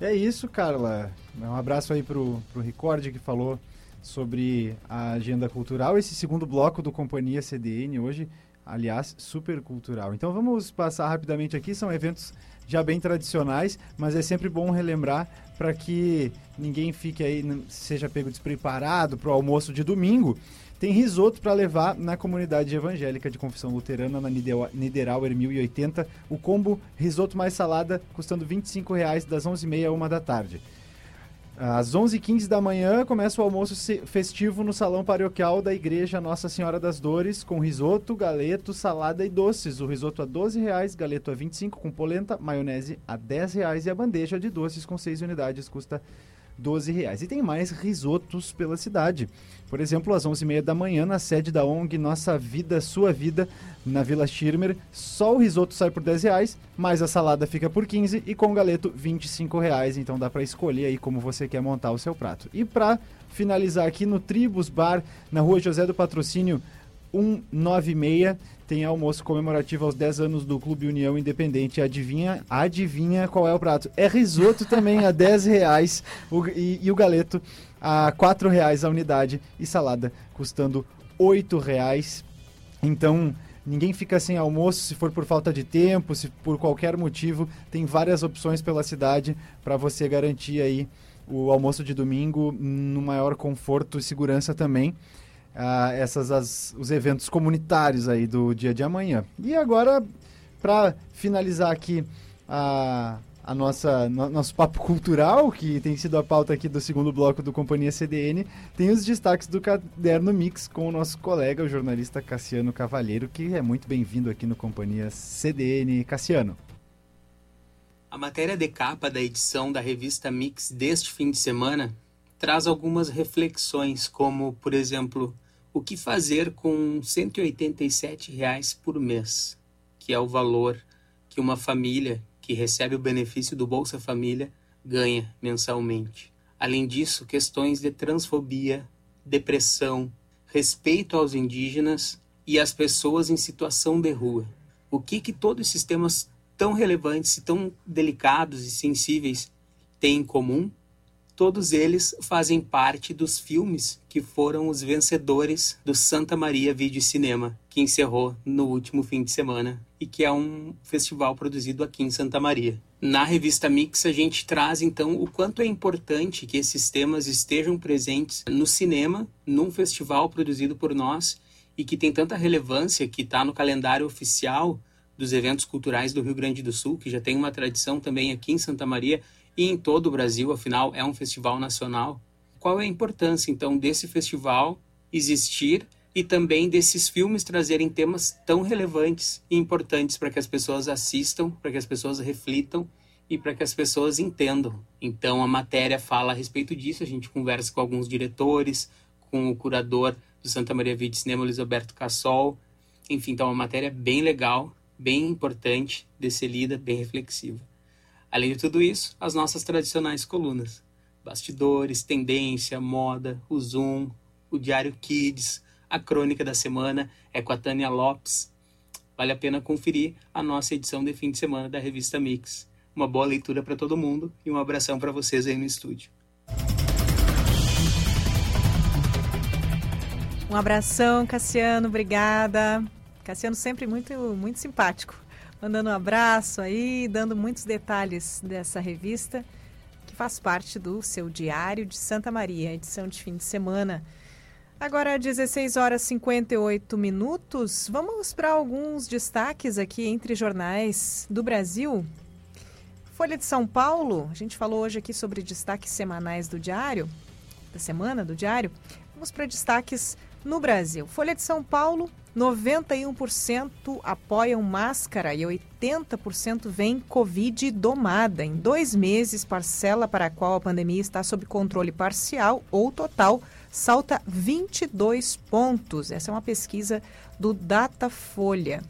É isso, Carla. Um abraço aí pro, pro Ricordi que falou sobre a agenda cultural. Esse segundo bloco do Companhia CDN hoje aliás, super cultural. Então vamos passar rapidamente aqui, são eventos já bem tradicionais, mas é sempre bom relembrar para que ninguém fique aí, seja pego despreparado para o almoço de domingo. Tem risoto para levar na comunidade evangélica de confissão luterana na Niederauer 1080. O combo risoto mais salada custando R$ 25,00 das 11h30 a 1 da tarde. Às 11h15 da manhã começa o almoço festivo no salão paroquial da Igreja Nossa Senhora das Dores, com risoto, galeto, salada e doces. O risoto a R$ 12,00, galeto a R$ 25,00 com polenta, maionese a R$ 10,00 e a bandeja de doces com 6 unidades custa 12 reais. E tem mais risotos pela cidade. Por exemplo, às 11h30 da manhã, na sede da ONG Nossa Vida, Sua Vida, na Vila Schirmer, só o risoto sai por 10 reais, mas a salada fica por 15 e com o galeto 25 reais. Então dá para escolher aí como você quer montar o seu prato. E para finalizar aqui no Tribus Bar, na rua José do Patrocínio 196, tem almoço comemorativo aos 10 anos do Clube União Independente. Adivinha, adivinha qual é o prato? É risoto também a 10 reais o, e, e, o galeto a 4 reais a unidade e salada custando 8 reais. Então ninguém fica sem almoço se for por falta de tempo, se por qualquer motivo. Tem várias opções pela cidade para você garantir aí o almoço de domingo no maior conforto e segurança também uh, essas as, os eventos comunitários aí do dia de amanhã. E agora, para finalizar aqui a, a nossa no, nosso papo cultural, que tem sido a pauta aqui do segundo bloco do Companhia CDN, tem os destaques do Caderno Mix com o nosso colega, o jornalista Cassiano Cavalheiro, que é muito bem-vindo aqui no Companhia CDN. Cassiano. A matéria de capa da edição da revista Mix deste fim de semana traz algumas reflexões, como, por exemplo, o que fazer com 187 reais por mês, que é o valor que uma família que recebe o benefício do Bolsa Família ganha mensalmente. Além disso, questões de transfobia, depressão, respeito aos indígenas e às pessoas em situação de rua. O que que todos esses temas tão relevantes tão delicados e sensíveis têm em comum? Todos eles fazem parte dos filmes que foram os vencedores do Santa Maria Vídeo Cinema, que encerrou no último fim de semana e que é um festival produzido aqui em Santa Maria. Na revista Mix, a gente traz então o quanto é importante que esses temas estejam presentes no cinema, num festival produzido por nós e que tem tanta relevância que está no calendário oficial dos eventos culturais do Rio Grande do Sul, que já tem uma tradição também aqui em Santa Maria e em todo o Brasil, afinal é um festival nacional. Qual é a importância então desse festival existir e também desses filmes trazerem temas tão relevantes e importantes para que as pessoas assistam, para que as pessoas reflitam e para que as pessoas entendam. Então a matéria fala a respeito disso, a gente conversa com alguns diretores, com o curador do Santa Maria Vídeo Cinema, Luiz Alberto Cassol. Enfim, então é uma matéria bem legal, bem importante de ser lida, bem reflexiva. Além de tudo isso, as nossas tradicionais colunas. Bastidores, tendência, moda, o Zoom, o Diário Kids, a Crônica da Semana é com a Tânia Lopes. Vale a pena conferir a nossa edição de fim de semana da revista Mix. Uma boa leitura para todo mundo e um abração para vocês aí no estúdio. Um abração, Cassiano, obrigada. Cassiano sempre muito, muito simpático mandando um abraço aí, dando muitos detalhes dessa revista que faz parte do seu Diário de Santa Maria, edição de fim de semana. Agora, 16 horas e 58 minutos. Vamos para alguns destaques aqui entre jornais do Brasil. Folha de São Paulo, a gente falou hoje aqui sobre destaques semanais do Diário, da semana do Diário. Vamos para destaques no Brasil. Folha de São Paulo, 91% apoiam máscara e 80% vem Covid domada. Em dois meses, parcela para a qual a pandemia está sob controle parcial ou total salta 22 pontos. Essa é uma pesquisa do Datafolha.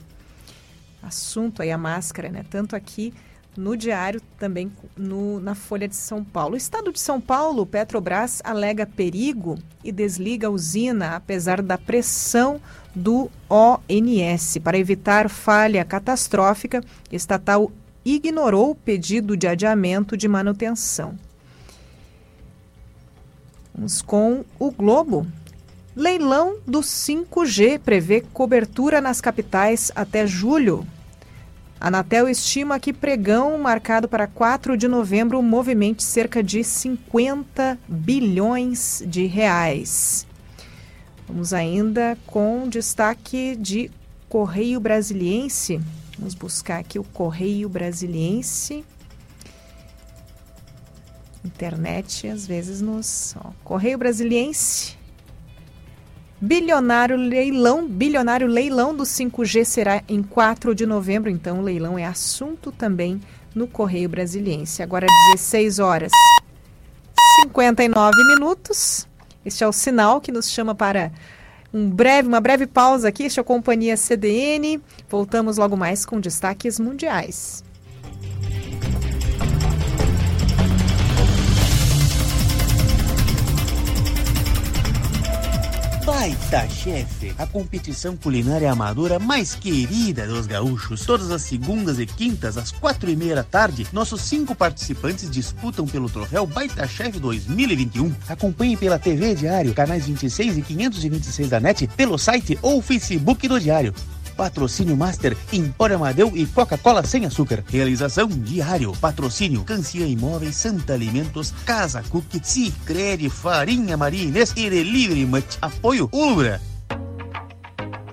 Assunto aí a máscara, né? Tanto aqui no Diário, também no, na Folha de São Paulo. O estado de São Paulo, Petrobras alega perigo e desliga a usina, apesar da pressão do ONS. Para evitar falha catastrófica, estatal ignorou o pedido de adiamento de manutenção. Vamos com o Globo. Leilão do 5G prevê cobertura nas capitais até julho. A Anatel estima que pregão marcado para 4 de novembro movimente cerca de 50 bilhões de reais. Vamos ainda com destaque de Correio Brasiliense. Vamos buscar aqui o Correio Brasiliense. Internet às vezes nos. Correio Brasiliense Bilionário leilão, bilionário leilão do 5G será em 4 de novembro, então o leilão é assunto também no Correio Brasiliense. Agora 16 horas 59 minutos. Este é o sinal que nos chama para um breve, uma breve pausa aqui. Este é a companhia CDN. Voltamos logo mais com destaques mundiais. Baita Chefe, a competição culinária amadora mais querida dos gaúchos. Todas as segundas e quintas, às quatro e meia da tarde, nossos cinco participantes disputam pelo troféu Baita Chef 2021. Acompanhe pela TV Diário, canais 26 e 526 da NET, pelo site ou Facebook do Diário. Patrocínio Master, Empório Amadeu e Coca-Cola sem açúcar. Realização diário. Patrocínio Cancia Imóveis, Santa Alimentos, Casa Cook, Cicrede, Farinha Maria Inês e Delivery Much. Apoio Ulbra.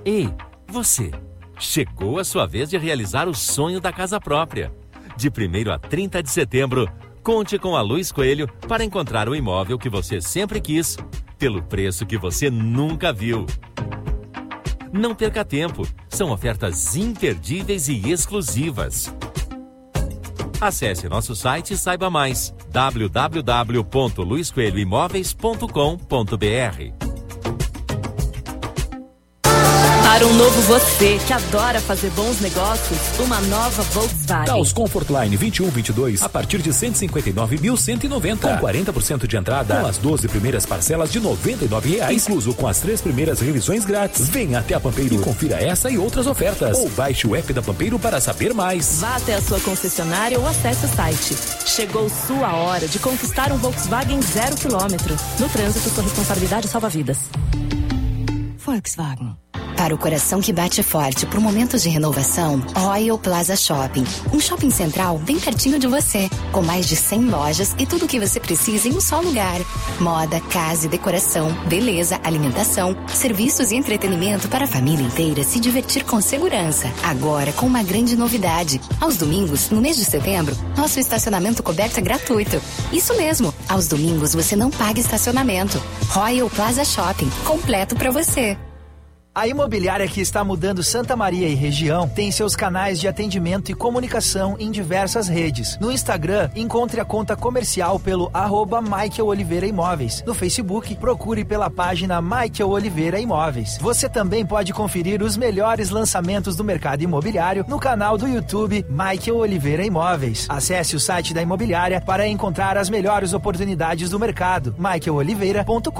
Ei, você. Chegou a sua vez de realizar o sonho da casa própria. De 1 a 30 de setembro, conte com a Luiz Coelho para encontrar o imóvel que você sempre quis, pelo preço que você nunca viu. Não perca tempo, são ofertas imperdíveis e exclusivas. Acesse nosso site e saiba mais. www.luiscoelhoimóveis.com.br Para um novo você que adora fazer bons negócios, uma nova Volkswagen. Taos Comfortline 2122 a partir de 159.190 com 40% de entrada, com as 12 primeiras parcelas de 99 reais, incluso com as três primeiras revisões grátis. Venha até a Pampeiro e confira essa e outras ofertas. Ou baixe o app da Pampeiro para saber mais. Vá até a sua concessionária ou acesse o site. Chegou sua hora de conquistar um Volkswagen zero quilômetro. No trânsito, sua responsabilidade salva vidas. Volkswagen. Para o coração que bate forte por momentos de renovação, Royal Plaza Shopping. Um shopping central bem pertinho de você, com mais de 100 lojas e tudo o que você precisa em um só lugar. Moda, casa e decoração, beleza, alimentação, serviços e entretenimento para a família inteira se divertir com segurança. Agora com uma grande novidade. Aos domingos, no mês de setembro, nosso estacionamento coberto é gratuito. Isso mesmo, aos domingos você não paga estacionamento. Royal Plaza Shopping, completo para você. A imobiliária que está mudando Santa Maria e região tem seus canais de atendimento e comunicação em diversas redes. No Instagram, encontre a conta comercial pelo arroba Michael Oliveira Imóveis. No Facebook, procure pela página Michael Oliveira Imóveis. Você também pode conferir os melhores lançamentos do mercado imobiliário no canal do YouTube Michael Oliveira Imóveis. Acesse o site da imobiliária para encontrar as melhores oportunidades do mercado. michaeloliveira.com.br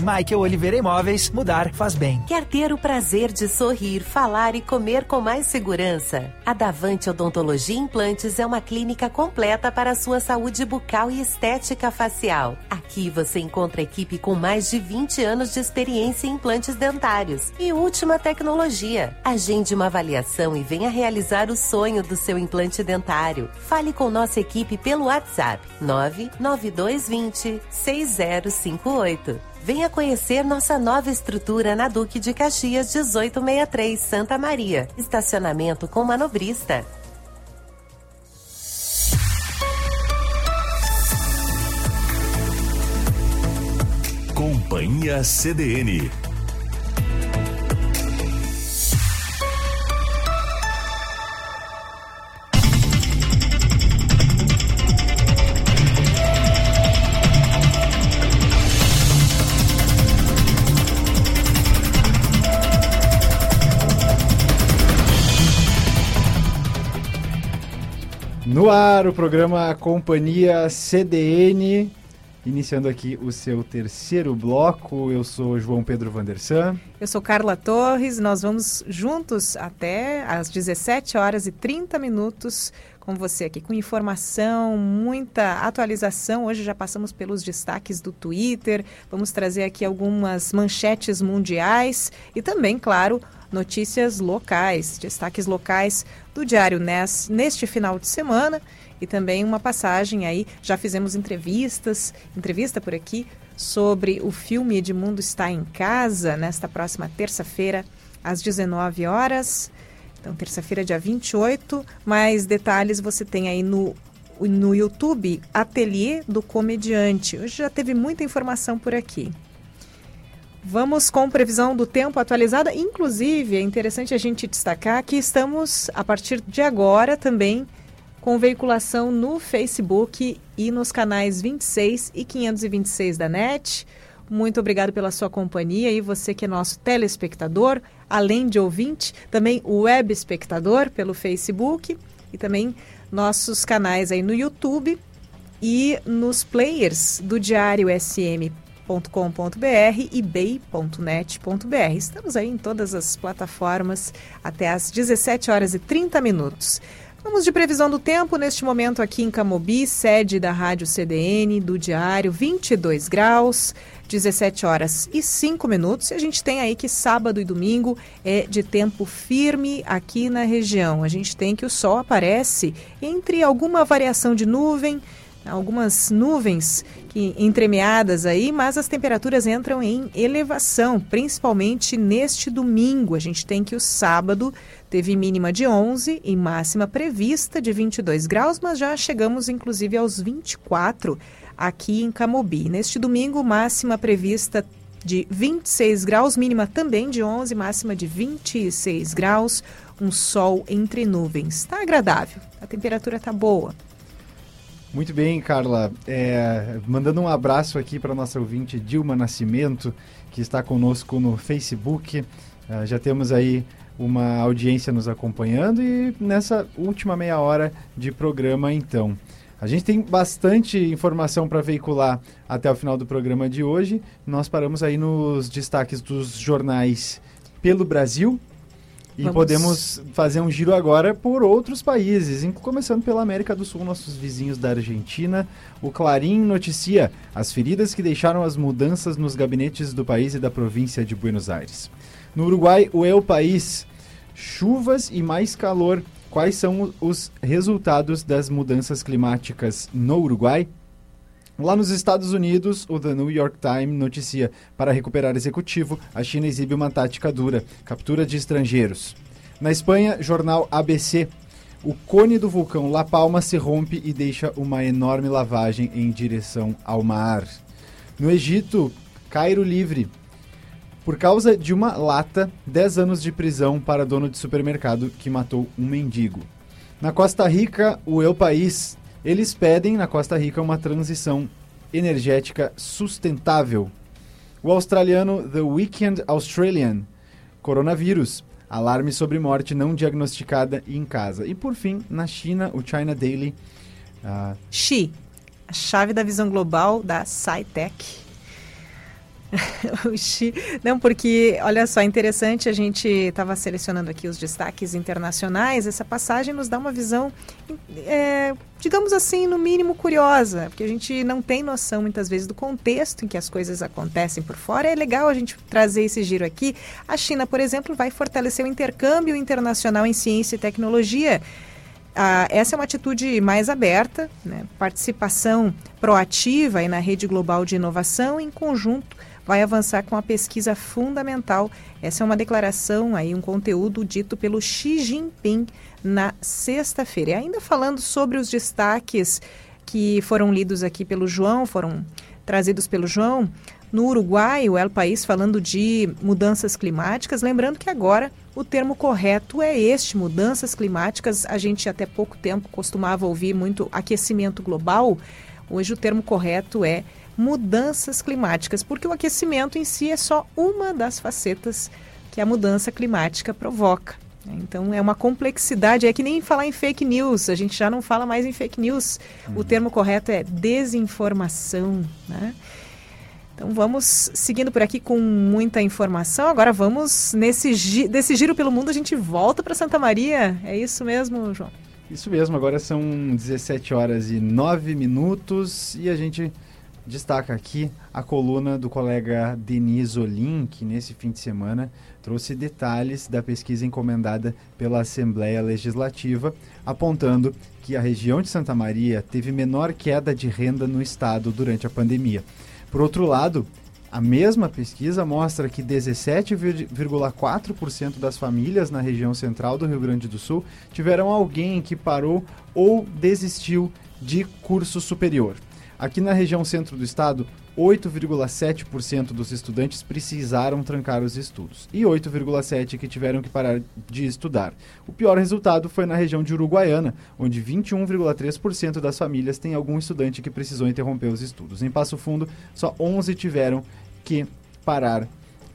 Michael Oliveira Imóveis, mudar faz bem. Quer ter o prazer de sorrir, falar e comer com mais segurança? A Davante Odontologia Implantes é uma clínica completa para a sua saúde bucal e estética facial. Aqui você encontra equipe com mais de 20 anos de experiência em implantes dentários e última tecnologia. Agende uma avaliação e venha realizar o sonho do seu implante dentário. Fale com nossa equipe pelo WhatsApp 99220 6058. Venha conhecer nossa nova estrutura na Duque de Caxias 1863, Santa Maria. Estacionamento com manobrista. Companhia CDN. No ar, o programa Companhia CDN, iniciando aqui o seu terceiro bloco. Eu sou João Pedro Vandersan. Eu sou Carla Torres. Nós vamos juntos até às 17 horas e 30 minutos com você aqui, com informação, muita atualização. Hoje já passamos pelos destaques do Twitter. Vamos trazer aqui algumas manchetes mundiais e também, claro, notícias locais, destaques locais do Diário NES neste final de semana e também uma passagem aí, já fizemos entrevistas, entrevista por aqui sobre o filme Edmundo está em casa nesta próxima terça-feira às 19 horas. Então, terça-feira, dia 28. Mais detalhes você tem aí no no YouTube Ateliê do Comediante. Hoje já teve muita informação por aqui. Vamos com previsão do tempo atualizada. Inclusive, é interessante a gente destacar que estamos, a partir de agora, também com veiculação no Facebook e nos canais 26 e 526 da NET. Muito obrigado pela sua companhia e você que é nosso telespectador, além de ouvinte, também web espectador pelo Facebook e também nossos canais aí no YouTube e nos players do Diário SM com.br e bay.net.br. Estamos aí em todas as plataformas até às 17 horas e 30 minutos. Vamos de previsão do tempo neste momento aqui em Camobi, sede da Rádio CDN, do Diário, 22 graus, 17 horas e 5 minutos. E a gente tem aí que sábado e domingo é de tempo firme aqui na região. A gente tem que o sol aparece entre alguma variação de nuvem, algumas nuvens que, entremeadas aí, mas as temperaturas entram em elevação, principalmente neste domingo. A gente tem que o sábado teve mínima de 11 e máxima prevista de 22 graus, mas já chegamos inclusive aos 24 aqui em Camobi. Neste domingo, máxima prevista de 26 graus, mínima também de 11, máxima de 26 graus, um sol entre nuvens. Está agradável, a temperatura está boa. Muito bem, Carla. É, mandando um abraço aqui para nossa ouvinte Dilma Nascimento, que está conosco no Facebook. Uh, já temos aí uma audiência nos acompanhando e nessa última meia hora de programa, então. A gente tem bastante informação para veicular até o final do programa de hoje. Nós paramos aí nos destaques dos jornais pelo Brasil e Vamos. podemos fazer um giro agora por outros países, começando pela América do Sul, nossos vizinhos da Argentina. O Clarim noticia as feridas que deixaram as mudanças nos gabinetes do país e da província de Buenos Aires. No Uruguai, o El País, chuvas e mais calor. Quais são os resultados das mudanças climáticas no Uruguai? Lá nos Estados Unidos, o The New York Times noticia: para recuperar executivo, a China exibe uma tática dura, captura de estrangeiros. Na Espanha, jornal ABC. O cone do vulcão La Palma se rompe e deixa uma enorme lavagem em direção ao mar. No Egito, Cairo livre. Por causa de uma lata, 10 anos de prisão para dono de supermercado que matou um mendigo. Na Costa Rica, o El País eles pedem na Costa Rica uma transição energética sustentável. O australiano The Weekend Australian, coronavírus, alarme sobre morte não diagnosticada em casa. E por fim, na China, o China Daily. Uh... Xi, a chave da visão global da SciTech Não, porque, olha só, interessante, a gente estava selecionando aqui os destaques internacionais, essa passagem nos dá uma visão, é, digamos assim, no mínimo curiosa, porque a gente não tem noção muitas vezes do contexto em que as coisas acontecem por fora. É legal a gente trazer esse giro aqui. A China, por exemplo, vai fortalecer o intercâmbio internacional em ciência e tecnologia. Ah, essa é uma atitude mais aberta, né? participação proativa na rede global de inovação em conjunto vai avançar com a pesquisa fundamental. Essa é uma declaração aí, um conteúdo dito pelo Xi Jinping na sexta-feira. E ainda falando sobre os destaques que foram lidos aqui pelo João, foram trazidos pelo João, no Uruguai, o El País falando de mudanças climáticas, lembrando que agora o termo correto é este, mudanças climáticas. A gente até pouco tempo costumava ouvir muito aquecimento global. Hoje o termo correto é mudanças climáticas, porque o aquecimento em si é só uma das facetas que a mudança climática provoca. Então é uma complexidade, é que nem falar em fake news, a gente já não fala mais em fake news. Uhum. O termo correto é desinformação, né? Então vamos seguindo por aqui com muita informação. Agora vamos nesse gi desse giro pelo mundo a gente volta para Santa Maria. É isso mesmo, João? Isso mesmo. Agora são 17 horas e 9 minutos e a gente destaca aqui a coluna do colega Denis Olim, que nesse fim de semana trouxe detalhes da pesquisa encomendada pela Assembleia Legislativa, apontando que a região de Santa Maria teve menor queda de renda no estado durante a pandemia. Por outro lado, a mesma pesquisa mostra que 17,4% das famílias na região central do Rio Grande do Sul tiveram alguém que parou ou desistiu de curso superior. Aqui na região centro do estado, 8,7% dos estudantes precisaram trancar os estudos e 8,7% que tiveram que parar de estudar. O pior resultado foi na região de Uruguaiana, onde 21,3% das famílias têm algum estudante que precisou interromper os estudos. Em Passo Fundo, só 11 tiveram que parar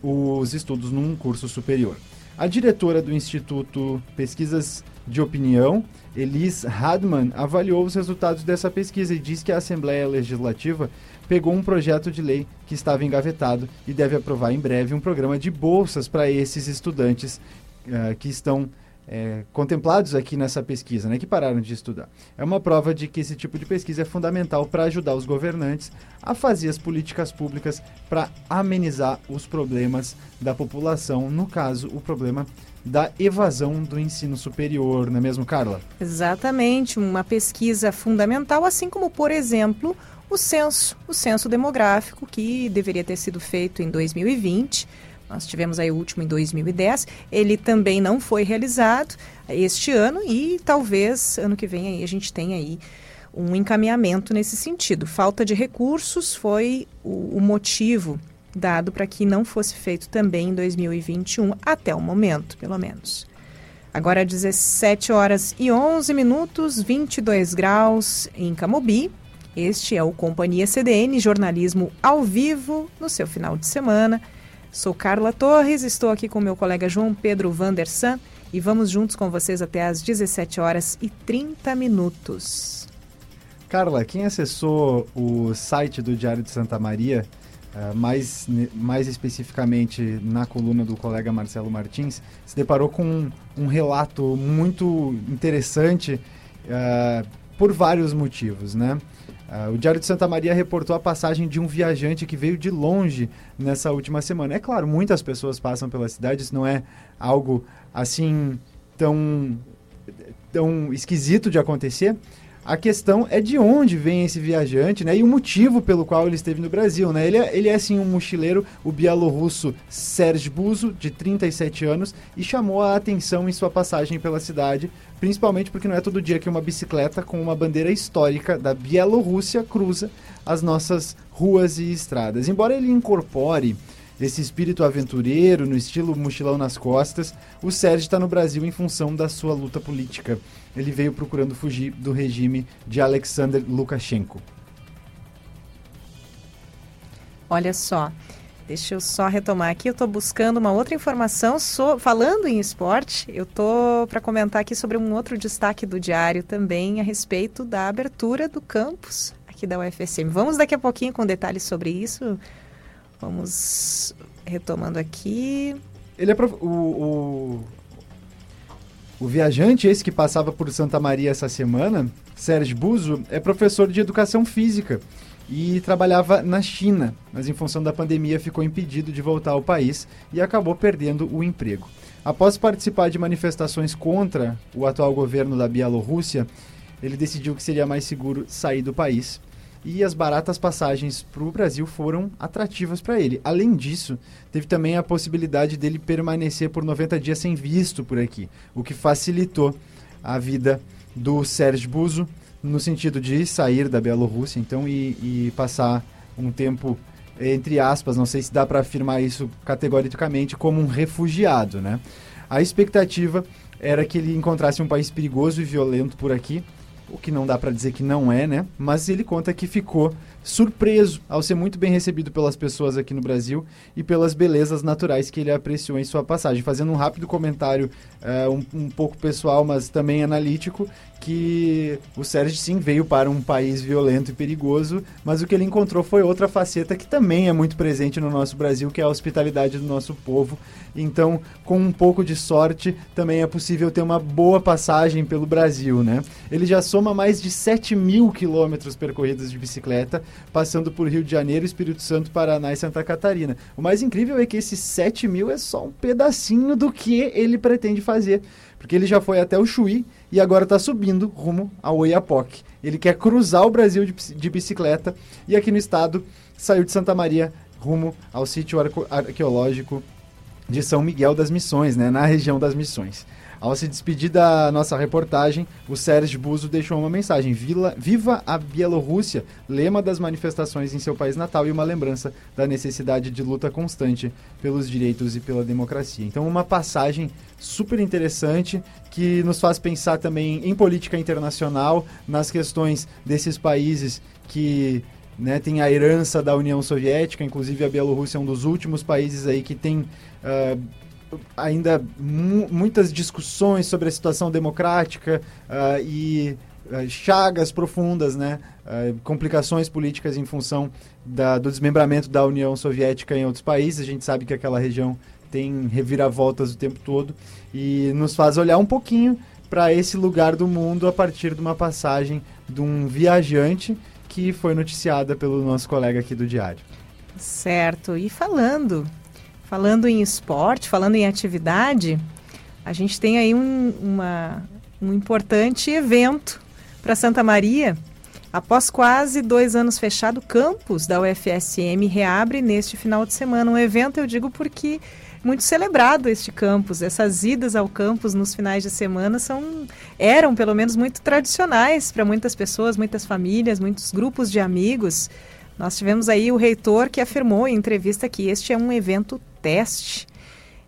os estudos num curso superior. A diretora do Instituto Pesquisas de Opinião, Elis Hadman, avaliou os resultados dessa pesquisa e disse que a Assembleia Legislativa pegou um projeto de lei que estava engavetado e deve aprovar em breve um programa de bolsas para esses estudantes uh, que estão é, contemplados aqui nessa pesquisa, né, que pararam de estudar. É uma prova de que esse tipo de pesquisa é fundamental para ajudar os governantes a fazer as políticas públicas para amenizar os problemas da população, no caso, o problema da evasão do ensino superior, não é mesmo, Carla? Exatamente, uma pesquisa fundamental, assim como, por exemplo, o censo, o censo demográfico, que deveria ter sido feito em 2020. Nós tivemos aí o último em 2010. Ele também não foi realizado este ano e talvez ano que vem aí a gente tenha aí um encaminhamento nesse sentido. Falta de recursos foi o, o motivo dado para que não fosse feito também em 2021, até o momento, pelo menos. Agora 17 horas e 11 minutos, 22 graus em Camobi. Este é o Companhia CDN, jornalismo ao vivo no seu final de semana. Sou Carla Torres, estou aqui com meu colega João Pedro Vandersan e vamos juntos com vocês até às 17 horas e 30 minutos. Carla, quem acessou o site do Diário de Santa Maria, uh, mais, mais especificamente na coluna do colega Marcelo Martins, se deparou com um, um relato muito interessante uh, por vários motivos, né? Uh, o Diário de Santa Maria reportou a passagem de um viajante que veio de longe nessa última semana. É claro, muitas pessoas passam pela cidade, isso não é algo assim tão, tão esquisito de acontecer. A questão é de onde vem esse viajante, né? E o motivo pelo qual ele esteve no Brasil, né? Ele é, ele é assim um mochileiro, o bielorrusso Serge Buzo, de 37 anos, e chamou a atenção em sua passagem pela cidade, principalmente porque não é todo dia que uma bicicleta com uma bandeira histórica da Bielorrússia cruza as nossas ruas e estradas. Embora ele incorpore esse espírito aventureiro, no estilo mochilão nas costas, o Sérgio está no Brasil em função da sua luta política. Ele veio procurando fugir do regime de Alexander Lukashenko. Olha só, deixa eu só retomar aqui. Eu estou buscando uma outra informação so, falando em esporte. Eu estou para comentar aqui sobre um outro destaque do diário também a respeito da abertura do campus aqui da UFSM. Vamos daqui a pouquinho com detalhes sobre isso. Vamos retomando aqui. Ele é prof... o, o, o viajante esse que passava por Santa Maria essa semana, Sérgio Buzo, é professor de educação física e trabalhava na China, mas em função da pandemia ficou impedido de voltar ao país e acabou perdendo o emprego. Após participar de manifestações contra o atual governo da Bielorrússia, ele decidiu que seria mais seguro sair do país e as baratas passagens para o Brasil foram atrativas para ele. Além disso, teve também a possibilidade dele permanecer por 90 dias sem visto por aqui, o que facilitou a vida do Sérgio Buzo no sentido de sair da Bielorrússia, então, e, e passar um tempo entre aspas, não sei se dá para afirmar isso categoricamente como um refugiado, né? A expectativa era que ele encontrasse um país perigoso e violento por aqui, o que não dá para dizer que não é, né? Mas ele conta que ficou surpreso ao ser muito bem recebido pelas pessoas aqui no Brasil e pelas belezas naturais que ele apreciou em sua passagem. Fazendo um rápido comentário, uh, um, um, pouco pessoal, mas também analítico, que o Sérgio sim veio para um país violento e perigoso, mas o que ele encontrou foi outra faceta que também é muito presente no nosso Brasil, que é a hospitalidade do nosso povo. Então, com um pouco de sorte, também é possível ter uma boa passagem pelo Brasil, né? Ele já soma mais de 7 mil quilômetros percorridos de bicicleta, passando por Rio de Janeiro, Espírito Santo, Paraná e Santa Catarina. O mais incrível é que esses 7 mil é só um pedacinho do que ele pretende fazer, porque ele já foi até o Chuí e agora está subindo rumo ao Oiapoque. Ele quer cruzar o Brasil de, de bicicleta e aqui no estado saiu de Santa Maria rumo ao sítio arqueológico de São Miguel das Missões, né, na região das Missões. Ao se despedir da nossa reportagem, o Sérgio Buzo deixou uma mensagem: Viva a Bielorrússia, lema das manifestações em seu país natal e uma lembrança da necessidade de luta constante pelos direitos e pela democracia. Então, uma passagem super interessante que nos faz pensar também em política internacional, nas questões desses países que né, tem a herança da União Soviética, inclusive a Bielorrússia é um dos últimos países aí que tem uh, ainda mu muitas discussões sobre a situação democrática uh, e uh, chagas profundas, né? Uh, complicações políticas em função da, do desmembramento da União Soviética em outros países. A gente sabe que aquela região tem reviravoltas o tempo todo e nos faz olhar um pouquinho para esse lugar do mundo a partir de uma passagem de um viajante que foi noticiada pelo nosso colega aqui do Diário. Certo. E falando Falando em esporte, falando em atividade, a gente tem aí um, uma, um importante evento para Santa Maria. Após quase dois anos fechado, o campus da UFSM reabre neste final de semana. Um evento, eu digo, porque muito celebrado este campus. Essas idas ao campus nos finais de semana são eram, pelo menos, muito tradicionais para muitas pessoas, muitas famílias, muitos grupos de amigos. Nós tivemos aí o reitor que afirmou em entrevista que este é um evento teste.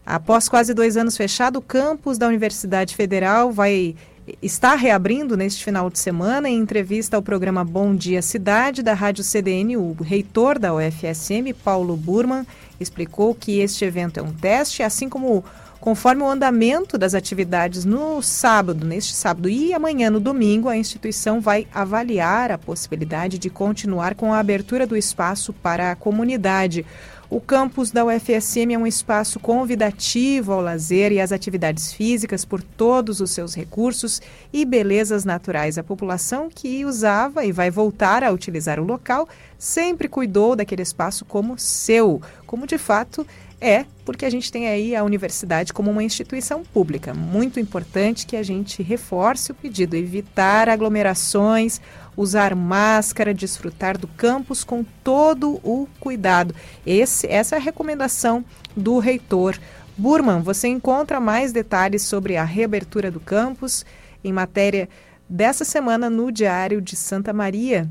Após quase dois anos fechado, o campus da Universidade Federal vai está reabrindo neste final de semana. Em entrevista ao programa Bom Dia Cidade, da Rádio CDN, o reitor da UFSM, Paulo Burman, explicou que este evento é um teste, assim como conforme o andamento das atividades no sábado, neste sábado e amanhã no domingo, a instituição vai avaliar a possibilidade de continuar com a abertura do espaço para a comunidade. O campus da UFSM é um espaço convidativo ao lazer e às atividades físicas por todos os seus recursos e belezas naturais. A população que usava e vai voltar a utilizar o local sempre cuidou daquele espaço como seu, como de fato é, porque a gente tem aí a universidade como uma instituição pública. Muito importante que a gente reforce o pedido, evitar aglomerações, usar máscara, desfrutar do campus com todo o cuidado. Esse, essa é a recomendação do reitor. Burman, você encontra mais detalhes sobre a reabertura do campus em matéria dessa semana no Diário de Santa Maria.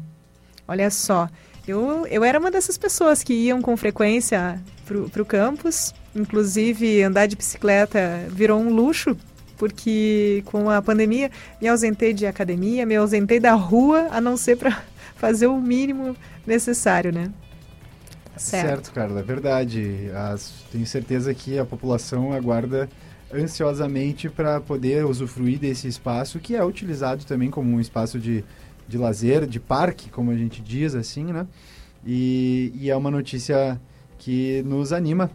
Olha só, eu, eu era uma dessas pessoas que iam com frequência para o campus, inclusive andar de bicicleta virou um luxo porque com a pandemia me ausentei de academia, me ausentei da rua, a não ser para fazer o mínimo necessário, né? Certo, certo Carla, é verdade. As, tenho certeza que a população aguarda ansiosamente para poder usufruir desse espaço que é utilizado também como um espaço de, de lazer, de parque, como a gente diz assim, né? E, e é uma notícia que nos anima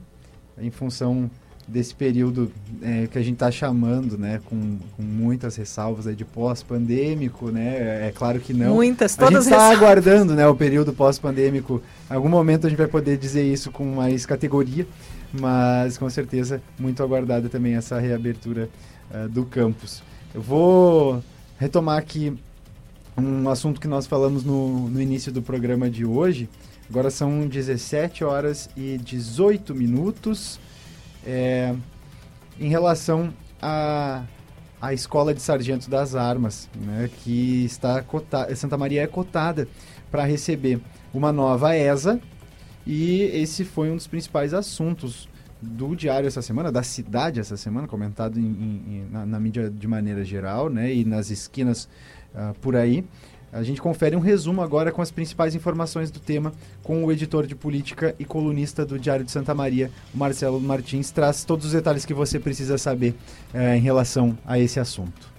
em função desse período é, que a gente está chamando, né, com, com muitas ressalvas de pós-pandêmico, né, é claro que não. Muitas, todas A gente está aguardando, né, o período pós-pandêmico. Em algum momento a gente vai poder dizer isso com mais categoria, mas com certeza muito aguardada também essa reabertura uh, do campus. Eu vou retomar aqui um assunto que nós falamos no, no início do programa de hoje. Agora são 17 horas e 18 minutos. É, em relação à a, a escola de sargento das armas, né, que está cotada, Santa Maria é cotada para receber uma nova ESA e esse foi um dos principais assuntos do diário essa semana, da cidade essa semana, comentado em, em, na, na, mídia de maneira geral, né, e nas esquinas uh, por aí. A gente confere um resumo agora com as principais informações do tema com o editor de política e colunista do Diário de Santa Maria, Marcelo Martins, traz todos os detalhes que você precisa saber eh, em relação a esse assunto.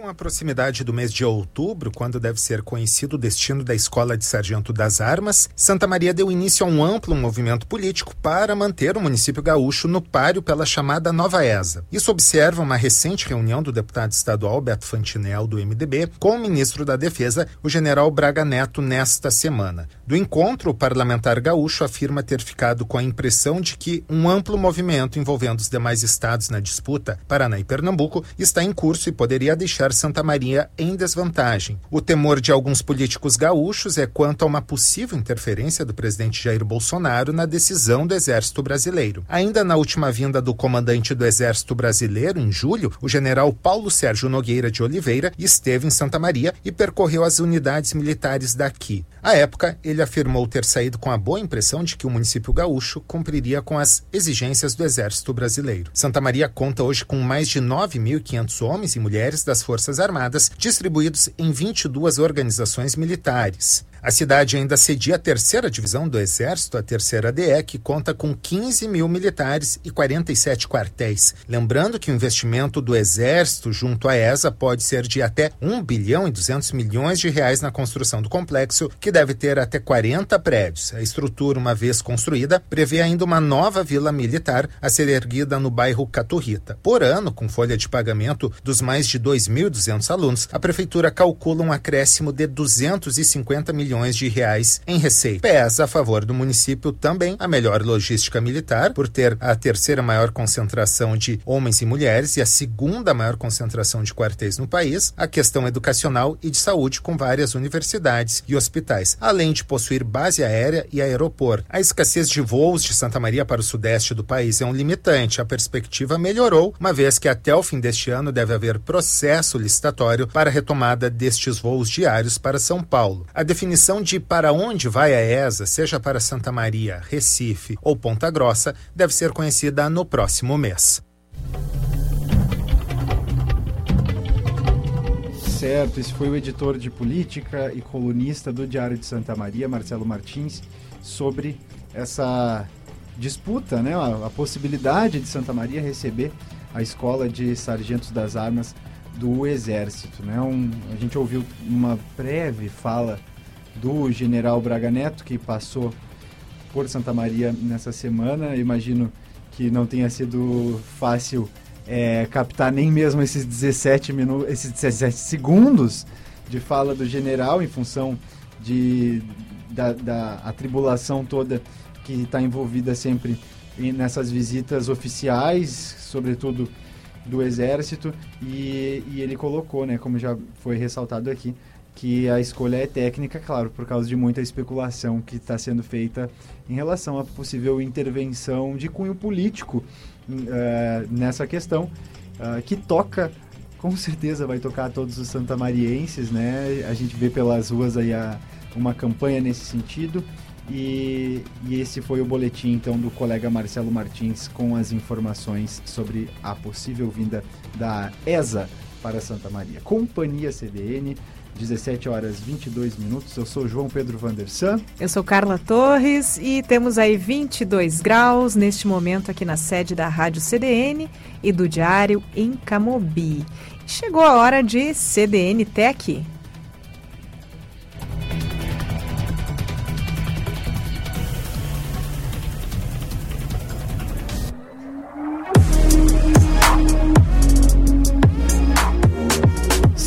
Com a proximidade do mês de outubro, quando deve ser conhecido o destino da Escola de Sargento das Armas, Santa Maria deu início a um amplo movimento político para manter o município gaúcho no páreo pela chamada Nova ESA. Isso observa uma recente reunião do deputado estadual Beto Fantinel, do MDB, com o ministro da Defesa, o general Braga Neto, nesta semana. Do encontro, o parlamentar gaúcho afirma ter ficado com a impressão de que um amplo movimento envolvendo os demais estados na disputa, Paraná e Pernambuco, está em curso e poderia deixar Santa Maria em desvantagem. O temor de alguns políticos gaúchos é quanto a uma possível interferência do presidente Jair Bolsonaro na decisão do Exército Brasileiro. Ainda na última vinda do comandante do Exército Brasileiro, em julho, o general Paulo Sérgio Nogueira de Oliveira esteve em Santa Maria e percorreu as unidades militares daqui. À época, ele afirmou ter saído com a boa impressão de que o município gaúcho cumpriria com as exigências do Exército Brasileiro. Santa Maria conta hoje com mais de 9.500 homens e mulheres das Forças Armadas, distribuídos em 22 organizações militares. A cidade ainda cedia a terceira divisão do Exército, a terceira DE, que conta com 15 mil militares e 47 quartéis. Lembrando que o investimento do Exército junto à ESA pode ser de até 1 bilhão e 200 milhões de reais na construção do complexo, que deve ter até 40 prédios. A estrutura, uma vez construída, prevê ainda uma nova vila militar a ser erguida no bairro Caturrita. Por ano, com folha de pagamento dos mais de 2.200 alunos, a prefeitura calcula um acréscimo de 250 milhões milhões de reais em receita. Pesa a favor do município também a melhor logística militar, por ter a terceira maior concentração de homens e mulheres e a segunda maior concentração de quartéis no país, a questão educacional e de saúde com várias universidades e hospitais, além de possuir base aérea e aeroporto. A escassez de voos de Santa Maria para o sudeste do país é um limitante. A perspectiva melhorou, uma vez que até o fim deste ano deve haver processo licitatório para a retomada destes voos diários para São Paulo. A definição definição de para onde vai a ESA, seja para Santa Maria, Recife ou Ponta Grossa, deve ser conhecida no próximo mês. certo. Esse foi o editor de política e colunista do Diário de Santa Maria, Marcelo Martins, sobre essa disputa, né, a, a possibilidade de Santa Maria receber a escola de sargentos das armas do Exército. Né? Um, a gente ouviu uma breve fala do general Braga Neto, que passou por Santa Maria nessa semana. Imagino que não tenha sido fácil é, captar nem mesmo esses 17 minutos, esses 17 segundos de fala do general em função de, da, da atribulação toda que está envolvida sempre nessas visitas oficiais, sobretudo do Exército, e, e, ele colocou, né, como já foi ressaltado aqui, que a escolha é técnica, claro, por causa de muita especulação que está sendo feita em relação à possível intervenção de cunho político uh, nessa questão, uh, que toca, com certeza vai tocar todos os santamarienses, né? A gente vê pelas ruas aí a, uma campanha nesse sentido. E, e, esse foi o boletim então do colega Marcelo Martins com as informações sobre a possível vinda da ESA para Santa Maria. Companhia CDN, 17 horas 22 minutos. Eu sou João Pedro Vandersan. Eu sou Carla Torres e temos aí 22 graus neste momento aqui na sede da Rádio CDN e do Diário em Camobi. Chegou a hora de CDN Tech.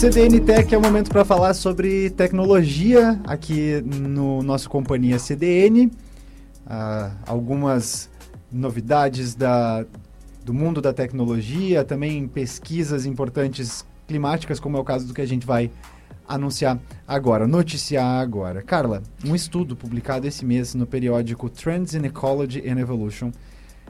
CDN Tech é o momento para falar sobre tecnologia aqui no nosso companhia CDN. Ah, algumas novidades da, do mundo da tecnologia, também pesquisas importantes climáticas, como é o caso do que a gente vai anunciar agora, noticiar agora. Carla, um estudo publicado esse mês no periódico Trends in Ecology and Evolution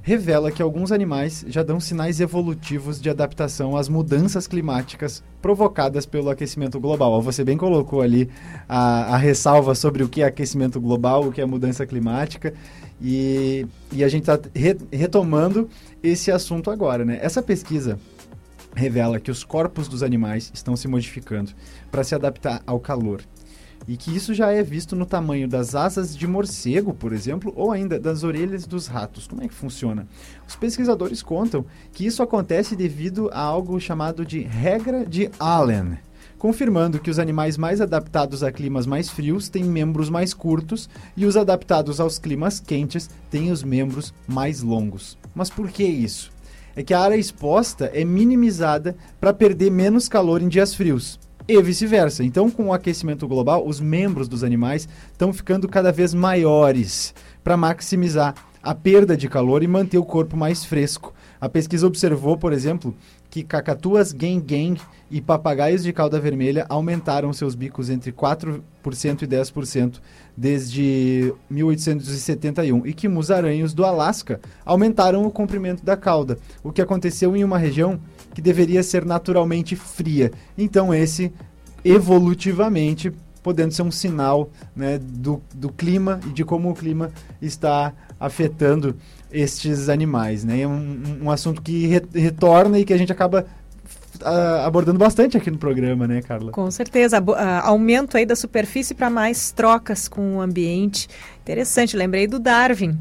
revela que alguns animais já dão sinais evolutivos de adaptação às mudanças climáticas provocadas pelo aquecimento global. Você bem colocou ali a, a ressalva sobre o que é aquecimento global, o que é mudança climática, e, e a gente está re, retomando esse assunto agora. Né? Essa pesquisa revela que os corpos dos animais estão se modificando para se adaptar ao calor e que isso já é visto no tamanho das asas de morcego, por exemplo, ou ainda das orelhas dos ratos. Como é que funciona? Os pesquisadores contam que isso acontece devido a algo chamado de regra de Allen, confirmando que os animais mais adaptados a climas mais frios têm membros mais curtos e os adaptados aos climas quentes têm os membros mais longos. Mas por que isso? É que a área exposta é minimizada para perder menos calor em dias frios e vice-versa. Então, com o aquecimento global, os membros dos animais estão ficando cada vez maiores para maximizar a perda de calor e manter o corpo mais fresco. A pesquisa observou, por exemplo, que cacatuas gang-gang e papagaios de cauda vermelha aumentaram seus bicos entre 4% e 10% desde 1871 e que musaraños do Alasca aumentaram o comprimento da cauda, o que aconteceu em uma região que deveria ser naturalmente fria. Então, esse evolutivamente podendo ser um sinal né, do, do clima e de como o clima está afetando estes animais. Né? É um, um assunto que re, retorna e que a gente acaba uh, abordando bastante aqui no programa, né, Carla? Com certeza. Uh, aumento aí da superfície para mais trocas com o ambiente. Interessante, lembrei do Darwin.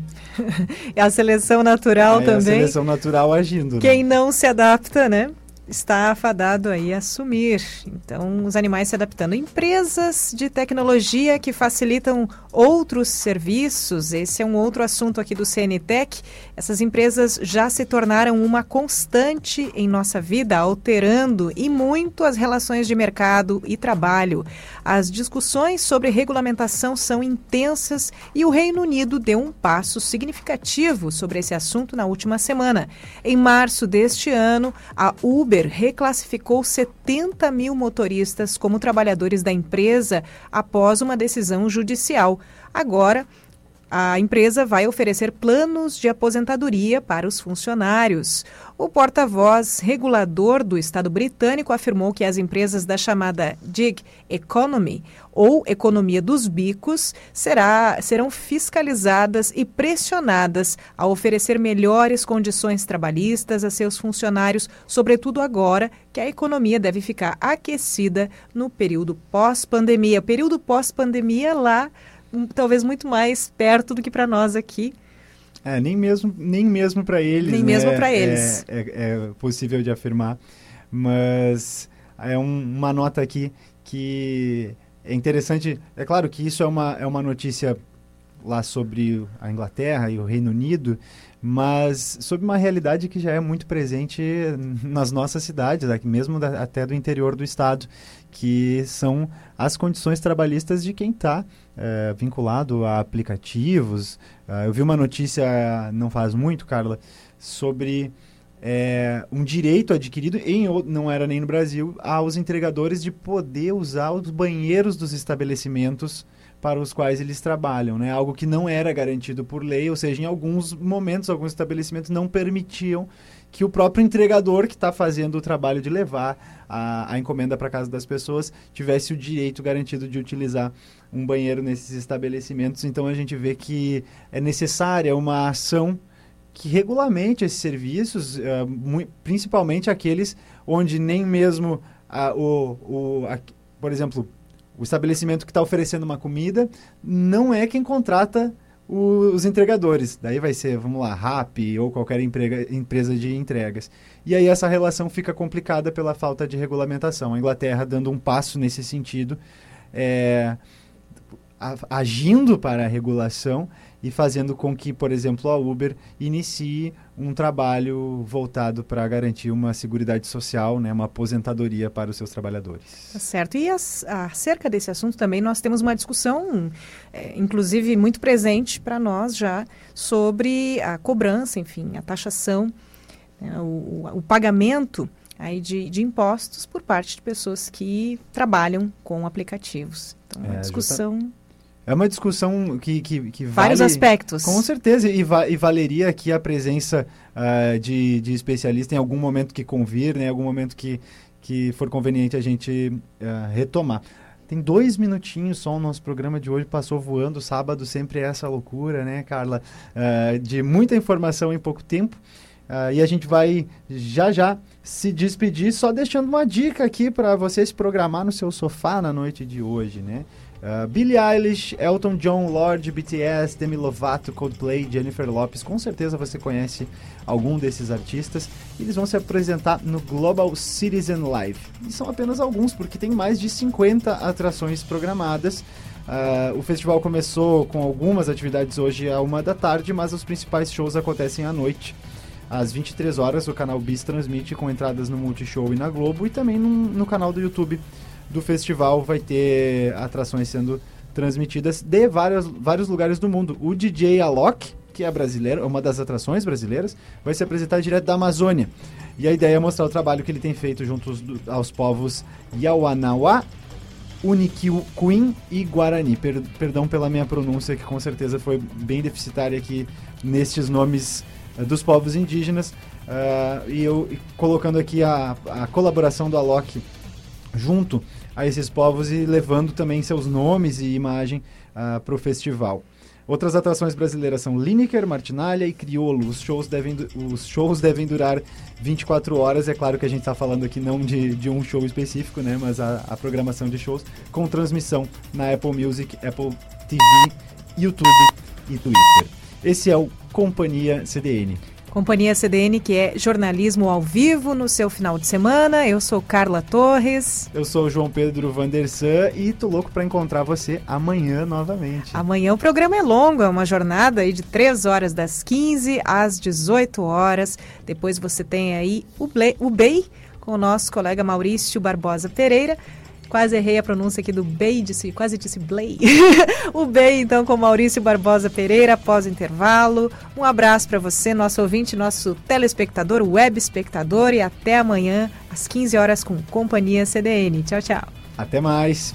é a seleção natural é também. A seleção natural agindo. Né? Quem né? não se adapta, né? Está afadado aí a sumir. Então, os animais se adaptando. Empresas de tecnologia que facilitam outros serviços, esse é um outro assunto aqui do CNTech. Essas empresas já se tornaram uma constante em nossa vida, alterando e muito as relações de mercado e trabalho. As discussões sobre regulamentação são intensas e o Reino Unido deu um passo significativo sobre esse assunto na última semana. Em março deste ano, a Uber reclassificou 70 mil motoristas como trabalhadores da empresa após uma decisão judicial. Agora, a empresa vai oferecer planos de aposentadoria para os funcionários. O porta-voz regulador do Estado britânico afirmou que as empresas da chamada gig economy, ou economia dos bicos, será, serão fiscalizadas e pressionadas a oferecer melhores condições trabalhistas a seus funcionários, sobretudo agora que a economia deve ficar aquecida no período pós-pandemia. Período pós-pandemia lá, talvez muito mais perto do que para nós aqui. É, nem mesmo, nem mesmo para eles. Nem né? mesmo para eles. É, é, é, possível de afirmar. Mas é um, uma nota aqui que é interessante. É claro que isso é uma, é uma notícia lá sobre a Inglaterra e o Reino Unido, mas sobre uma realidade que já é muito presente nas nossas cidades, aqui mesmo da, até do interior do estado, que são as condições trabalhistas de quem está é, vinculado a aplicativos. Uh, eu vi uma notícia não faz muito, Carla, sobre é, um direito adquirido, em, não era nem no Brasil, aos entregadores de poder usar os banheiros dos estabelecimentos para os quais eles trabalham, né? Algo que não era garantido por lei, ou seja, em alguns momentos, alguns estabelecimentos não permitiam que o próprio entregador que está fazendo o trabalho de levar a, a encomenda para casa das pessoas tivesse o direito garantido de utilizar um banheiro nesses estabelecimentos. Então a gente vê que é necessária uma ação que regulamente esses serviços, uh, principalmente aqueles onde nem mesmo o, o a, por exemplo, o estabelecimento que está oferecendo uma comida não é quem contrata os entregadores. Daí vai ser, vamos lá, RAP ou qualquer emprega, empresa de entregas. E aí essa relação fica complicada pela falta de regulamentação. A Inglaterra dando um passo nesse sentido, é, agindo para a regulação e fazendo com que, por exemplo, a Uber inicie um trabalho voltado para garantir uma seguridade social, né, uma aposentadoria para os seus trabalhadores. Tá certo. E as, acerca desse assunto também nós temos uma discussão, é, inclusive muito presente para nós já, sobre a cobrança, enfim, a taxação, né, o, o, pagamento aí de, de impostos por parte de pessoas que trabalham com aplicativos. Então, é, a discussão... É uma discussão que, que, que Vários vale, aspectos. Com certeza, e, va e valeria aqui a presença uh, de, de especialista em algum momento que convir, né, em algum momento que, que for conveniente a gente uh, retomar. Tem dois minutinhos só o nosso programa de hoje, passou voando. Sábado sempre é essa loucura, né, Carla? Uh, de muita informação em pouco tempo. Uh, e a gente vai já já se despedir, só deixando uma dica aqui para você se programar no seu sofá na noite de hoje, né? Uh, Billie Eilish, Elton John, Lorde, BTS, Demi Lovato, Coldplay, Jennifer Lopez. Com certeza você conhece algum desses artistas. Eles vão se apresentar no Global Citizen Live. E são apenas alguns, porque tem mais de 50 atrações programadas. Uh, o festival começou com algumas atividades hoje à uma da tarde, mas os principais shows acontecem à noite. Às 23 horas, o canal Bis transmite com entradas no Multishow e na Globo e também no canal do YouTube do festival vai ter atrações sendo transmitidas de vários, vários lugares do mundo. O DJ Alok, que é brasileiro, uma das atrações brasileiras, vai se apresentar direto da Amazônia. E a ideia é mostrar o trabalho que ele tem feito junto aos, povos Yawanawá, Unikiwin e Guarani. Per, perdão pela minha pronúncia, que com certeza foi bem deficitária aqui nestes nomes uh, dos povos indígenas. Uh, e eu colocando aqui a, a colaboração do Alok junto a esses povos e levando também seus nomes e imagem uh, ah, para o festival. Outras atrações brasileiras são Lineker, Martinalha e Criolo. Os shows devem, os shows devem durar 24 horas. É claro que a gente está falando aqui não de, de um show específico, né? Mas a, a programação de shows com transmissão na Apple Music, Apple TV, YouTube e Twitter. Esse é o Companhia CDN. Companhia CDN, que é jornalismo ao vivo no seu final de semana. Eu sou Carla Torres. Eu sou o João Pedro Vandersan e tô louco para encontrar você amanhã novamente. Amanhã o programa é longo, é uma jornada aí de 3 horas das 15 às 18 horas. Depois você tem aí o, Ble o BEI com o nosso colega Maurício Barbosa Pereira. Quase errei a pronúncia aqui do Bey, disse, quase disse Blay. o Bey, então, com Maurício Barbosa Pereira, após o intervalo. Um abraço para você, nosso ouvinte, nosso telespectador, web espectador, e até amanhã, às 15 horas, com Companhia CDN. Tchau, tchau. Até mais.